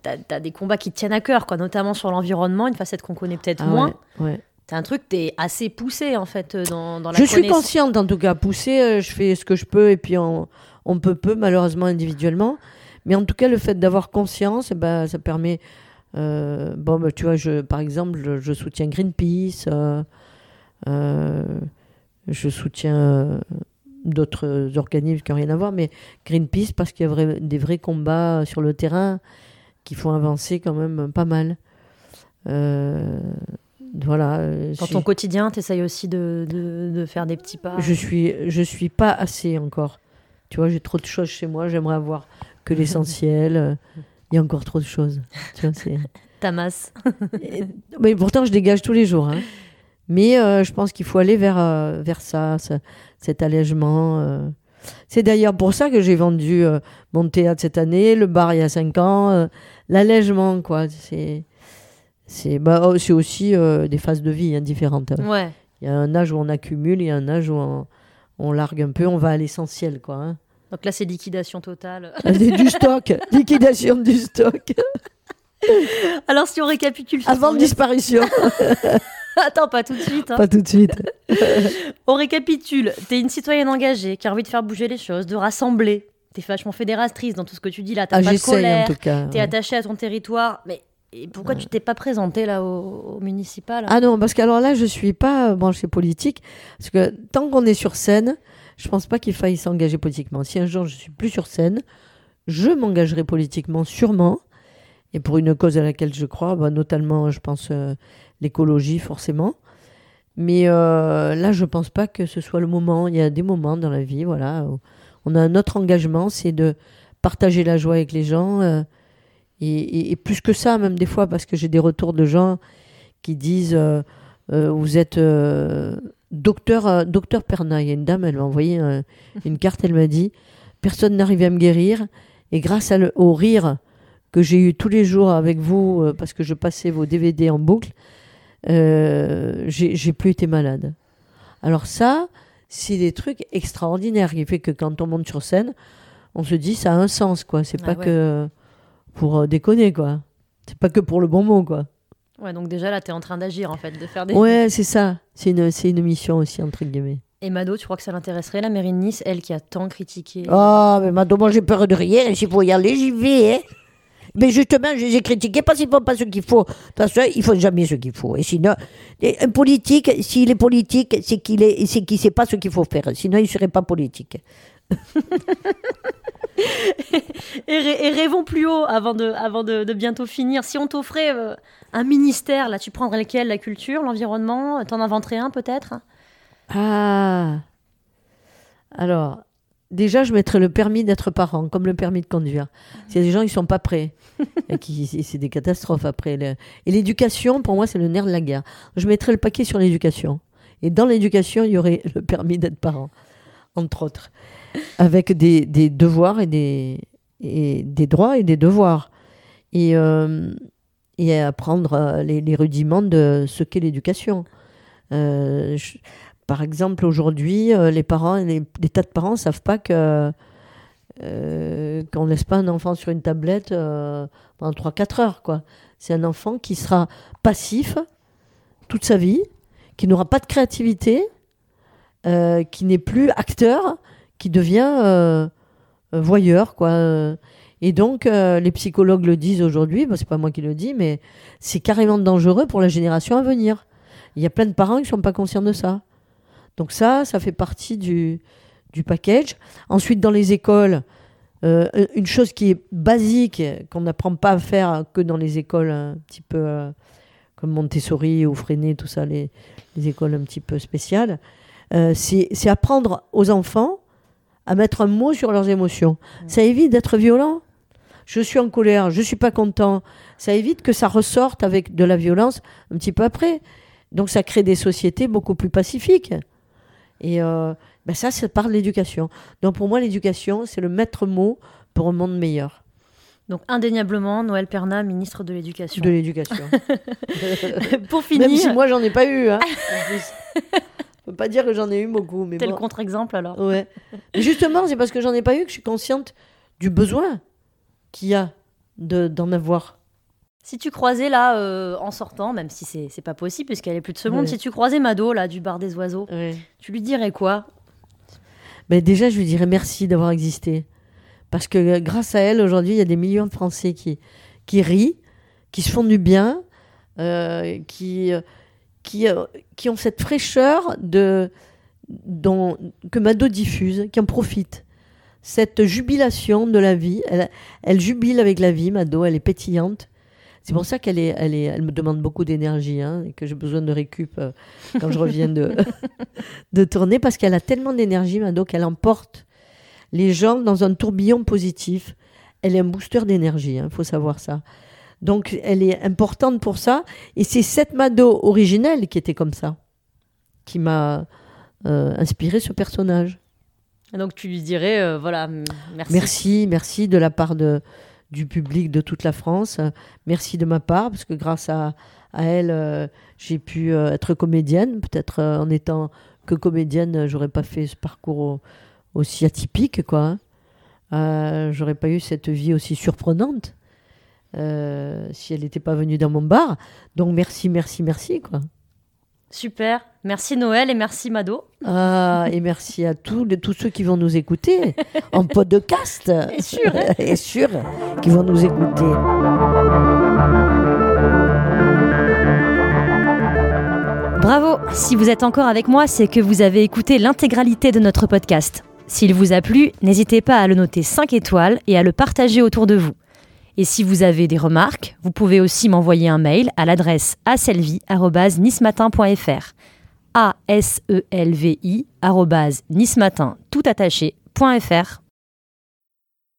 t'as, des combats qui te tiennent à cœur, quoi, notamment sur l'environnement, une facette qu'on connaît peut-être ah moins. Ouais, T'as un truc, t'es assez poussé en fait dans, dans la Je suis consciente en tout cas, poussée, euh, je fais ce que je peux et puis on, on peut peu malheureusement individuellement. Mais en tout cas, le fait d'avoir conscience, eh ben, ça permet. Euh, bon, bah, tu vois, je, par exemple, je, soutiens Greenpeace, euh, euh, je soutiens d'autres organismes qui n'ont rien à voir, mais Greenpeace parce qu'il y a des vrais combats sur le terrain qui font avancer quand même pas mal. voilà. Dans ton quotidien, tu essayes aussi de, de, de, faire des petits pas Je suis, je suis pas assez encore. Tu vois, j'ai trop de choses chez moi, j'aimerais avoir que l'essentiel. Il y a encore trop de choses. Tu vois, Ta masse. mais pourtant, je dégage tous les jours. Hein. Mais euh, je pense qu'il faut aller vers, euh, vers ça, cet allègement. Euh. C'est d'ailleurs pour ça que j'ai vendu mon théâtre cette année, le bar il y a cinq ans, l'allègement, quoi. C'est c'est bah, oh, aussi des phases de vie hein, différentes. Ouais. Il y a un âge où on accumule, il y a un âge où on, on largue un peu, on va à l'essentiel, quoi. Hein. Donc là, c'est liquidation totale. du stock, liquidation du stock. Alors, si on récapitule. Avant disparition. Attends, pas tout de suite. Hein. Pas tout de suite. on récapitule. Tu es une citoyenne engagée qui a envie de faire bouger les choses, de rassembler. Tu es vachement fédératrice dans tout ce que tu dis là. T'as ah, pas de colère. Tu es attachée à ton territoire. Mais pourquoi tu t'es pas présentée là au, municipal Ah non, parce qu'alors là, je suis pas branchée politique. Parce que tant qu'on est sur scène, je pense pas qu'il faille s'engager politiquement. Si un jour je suis plus sur scène, je m'engagerai politiquement sûrement, et pour une cause à laquelle je crois, bah, notamment, je pense, euh, l'écologie forcément. Mais euh, là, je pense pas que ce soit le moment. Il y a des moments dans la vie, voilà, où on a un autre engagement, c'est de partager la joie avec les gens. Euh, et, et, plus que ça, même des fois, parce que j'ai des retours de gens qui disent Vous êtes Docteur, euh, docteur Perna, il y a une dame, elle m'a envoyé euh, une carte, elle m'a dit Personne n'arrive à me guérir, et grâce au rire que j'ai eu tous les jours avec vous, euh, parce que je passais vos DVD en boucle, j'ai plus été malade. Alors, ça, c'est des trucs extraordinaires qui fait que quand on monte sur scène, on se dit ça a un sens, quoi. C'est ah pas que pour déconner, quoi. C'est pas que pour le bon mot, quoi. Ouais, donc déjà là, tu es en train d'agir en fait, de faire des. Ouais, c'est ça. C'est une, une mission aussi, entre guillemets. Et Mado, tu crois que ça l'intéresserait, la mairie de Nice, elle qui a tant critiqué Ah, mais Mado, moi j'ai peur de rien. S'il faut y aller, j'y vais. Hein. Mais justement, je les ai critiqués parce qu'ils ne font pas ce qu'il faut. Parce qu'ils ne font jamais ce qu'il faut. Et sinon, un politique, s'il est politique, c'est qu'il ne sait pas ce qu'il faut faire. Sinon, il ne serait pas politique. Et, rêvons plus haut avant de, avant de, bientôt finir. Si on t'offrait euh, un ministère, là, tu prendrais lequel? La culture, l'environnement? T'en inventerais un peut-être? Ah Alors, déjà, je mettrais le permis d'être parent, comme le permis de conduire. S'il y a des gens qui sont pas prêts, c'est des catastrophes après. Et l'éducation, pour moi, c'est le nerf de la guerre. Je mettrais le paquet sur l'éducation. Et dans l'éducation, il y aurait le permis d'être parent, entre autres avec des, devoirs et des, et des droits et des devoirs. Et, euh, et apprendre euh, les, rudiments de ce qu'est l'éducation. Euh, par exemple, aujourd'hui, les parents, les, tas de parents ne savent pas que qu'on ne laisse pas un enfant sur une tablette pendant 3-4 heures. quoi. C'est un enfant qui sera passif toute sa vie, qui n'aura pas de créativité, qui n'est plus acteur, devient euh, euh, voyeur, quoi. Et donc, euh, les psychologues le disent aujourd'hui, bon, c'est pas moi qui le dis, mais c'est carrément dangereux pour la génération à venir. Il y a plein de parents qui ne sont pas conscients de ça. Donc ça, ça fait partie du, du package. Ensuite, dans les écoles, une chose qui est basique, qu'on n'apprend pas à faire que dans les écoles un petit peu comme Montessori ou Freinet, tout ça, les, les écoles un petit peu spéciales, c'est apprendre aux enfants à mettre un mot sur leurs émotions. Ça évite d'être violent. je suis en colère, je suis pas content, ça évite que ça ressorte avec de la violence un petit peu après. Donc ça crée des sociétés beaucoup plus pacifiques. Et euh, ben ça, c'est par l'éducation. Donc pour moi, l'éducation, c'est le maître mot pour un monde meilleur. Donc indéniablement, Noël Perna, ministre de l'Éducation. De l'éducation. pour finir. Même si moi, j'en ai pas eu. Hein, ne peut pas dire que j'en ai eu beaucoup. Mais Tel contre-exemple alors. Ouais. justement, c'est parce que j'en ai pas eu que je suis consciente du besoin qu'il y a d'en avoir. Si tu croisais là, euh, en sortant, même si c'est pas possible puisqu'elle est plus de ce monde, si tu croisais Mado là du bar des oiseaux, tu lui dirais quoi? Ben Déjà, je lui dirais merci d'avoir existé. Parce que euh, grâce à elle, aujourd'hui, il y a des millions de Français qui, qui rient, qui se font du bien, euh, qui, qui, qui ont cette fraîcheur de, dont, que Mado diffuse, qui en profite. Cette jubilation de la vie, elle, jubile avec la vie, Mado, elle est pétillante. C'est pour ça qu'elle est, elle est, elle me demande beaucoup d'énergie hein, et que j'ai besoin de récup euh, quand je reviens de, de tourner parce qu'elle a tellement d'énergie, Mado, qu'elle emporte les gens dans un tourbillon positif. Elle est un booster d'énergie, il hein, faut savoir ça. Donc elle est importante pour ça. Et c'est cette Mado originelle qui était comme ça, qui m'a euh, inspiré ce personnage. donc tu lui dirais, euh, voilà, merci. Merci, merci de la part de, du public de toute la France. Merci de ma part, parce que grâce à, à elle, euh, j'ai pu être comédienne. Peut-être en étant que comédienne, j'aurais pas fait ce parcours aussi atypique, quoi. Hein. j'aurais pas eu cette vie aussi surprenante. Euh, si elle n'était pas venue dans mon bar. Donc merci, merci, merci. quoi. Super. Merci Noël et merci Mado. Ah, et merci à tous, tous ceux qui vont nous écouter en podcast. Et sûr. et sûr, qui vont nous écouter. Bravo Si vous êtes encore avec moi, c'est que vous avez écouté l'intégralité de notre podcast. S'il vous a plu, n'hésitez pas à le noter 5 étoiles et à le partager autour de vous. Et si vous avez des remarques, vous pouvez aussi m'envoyer un mail à l'adresse aselvi.nismatin.fr a s e l v i nismatin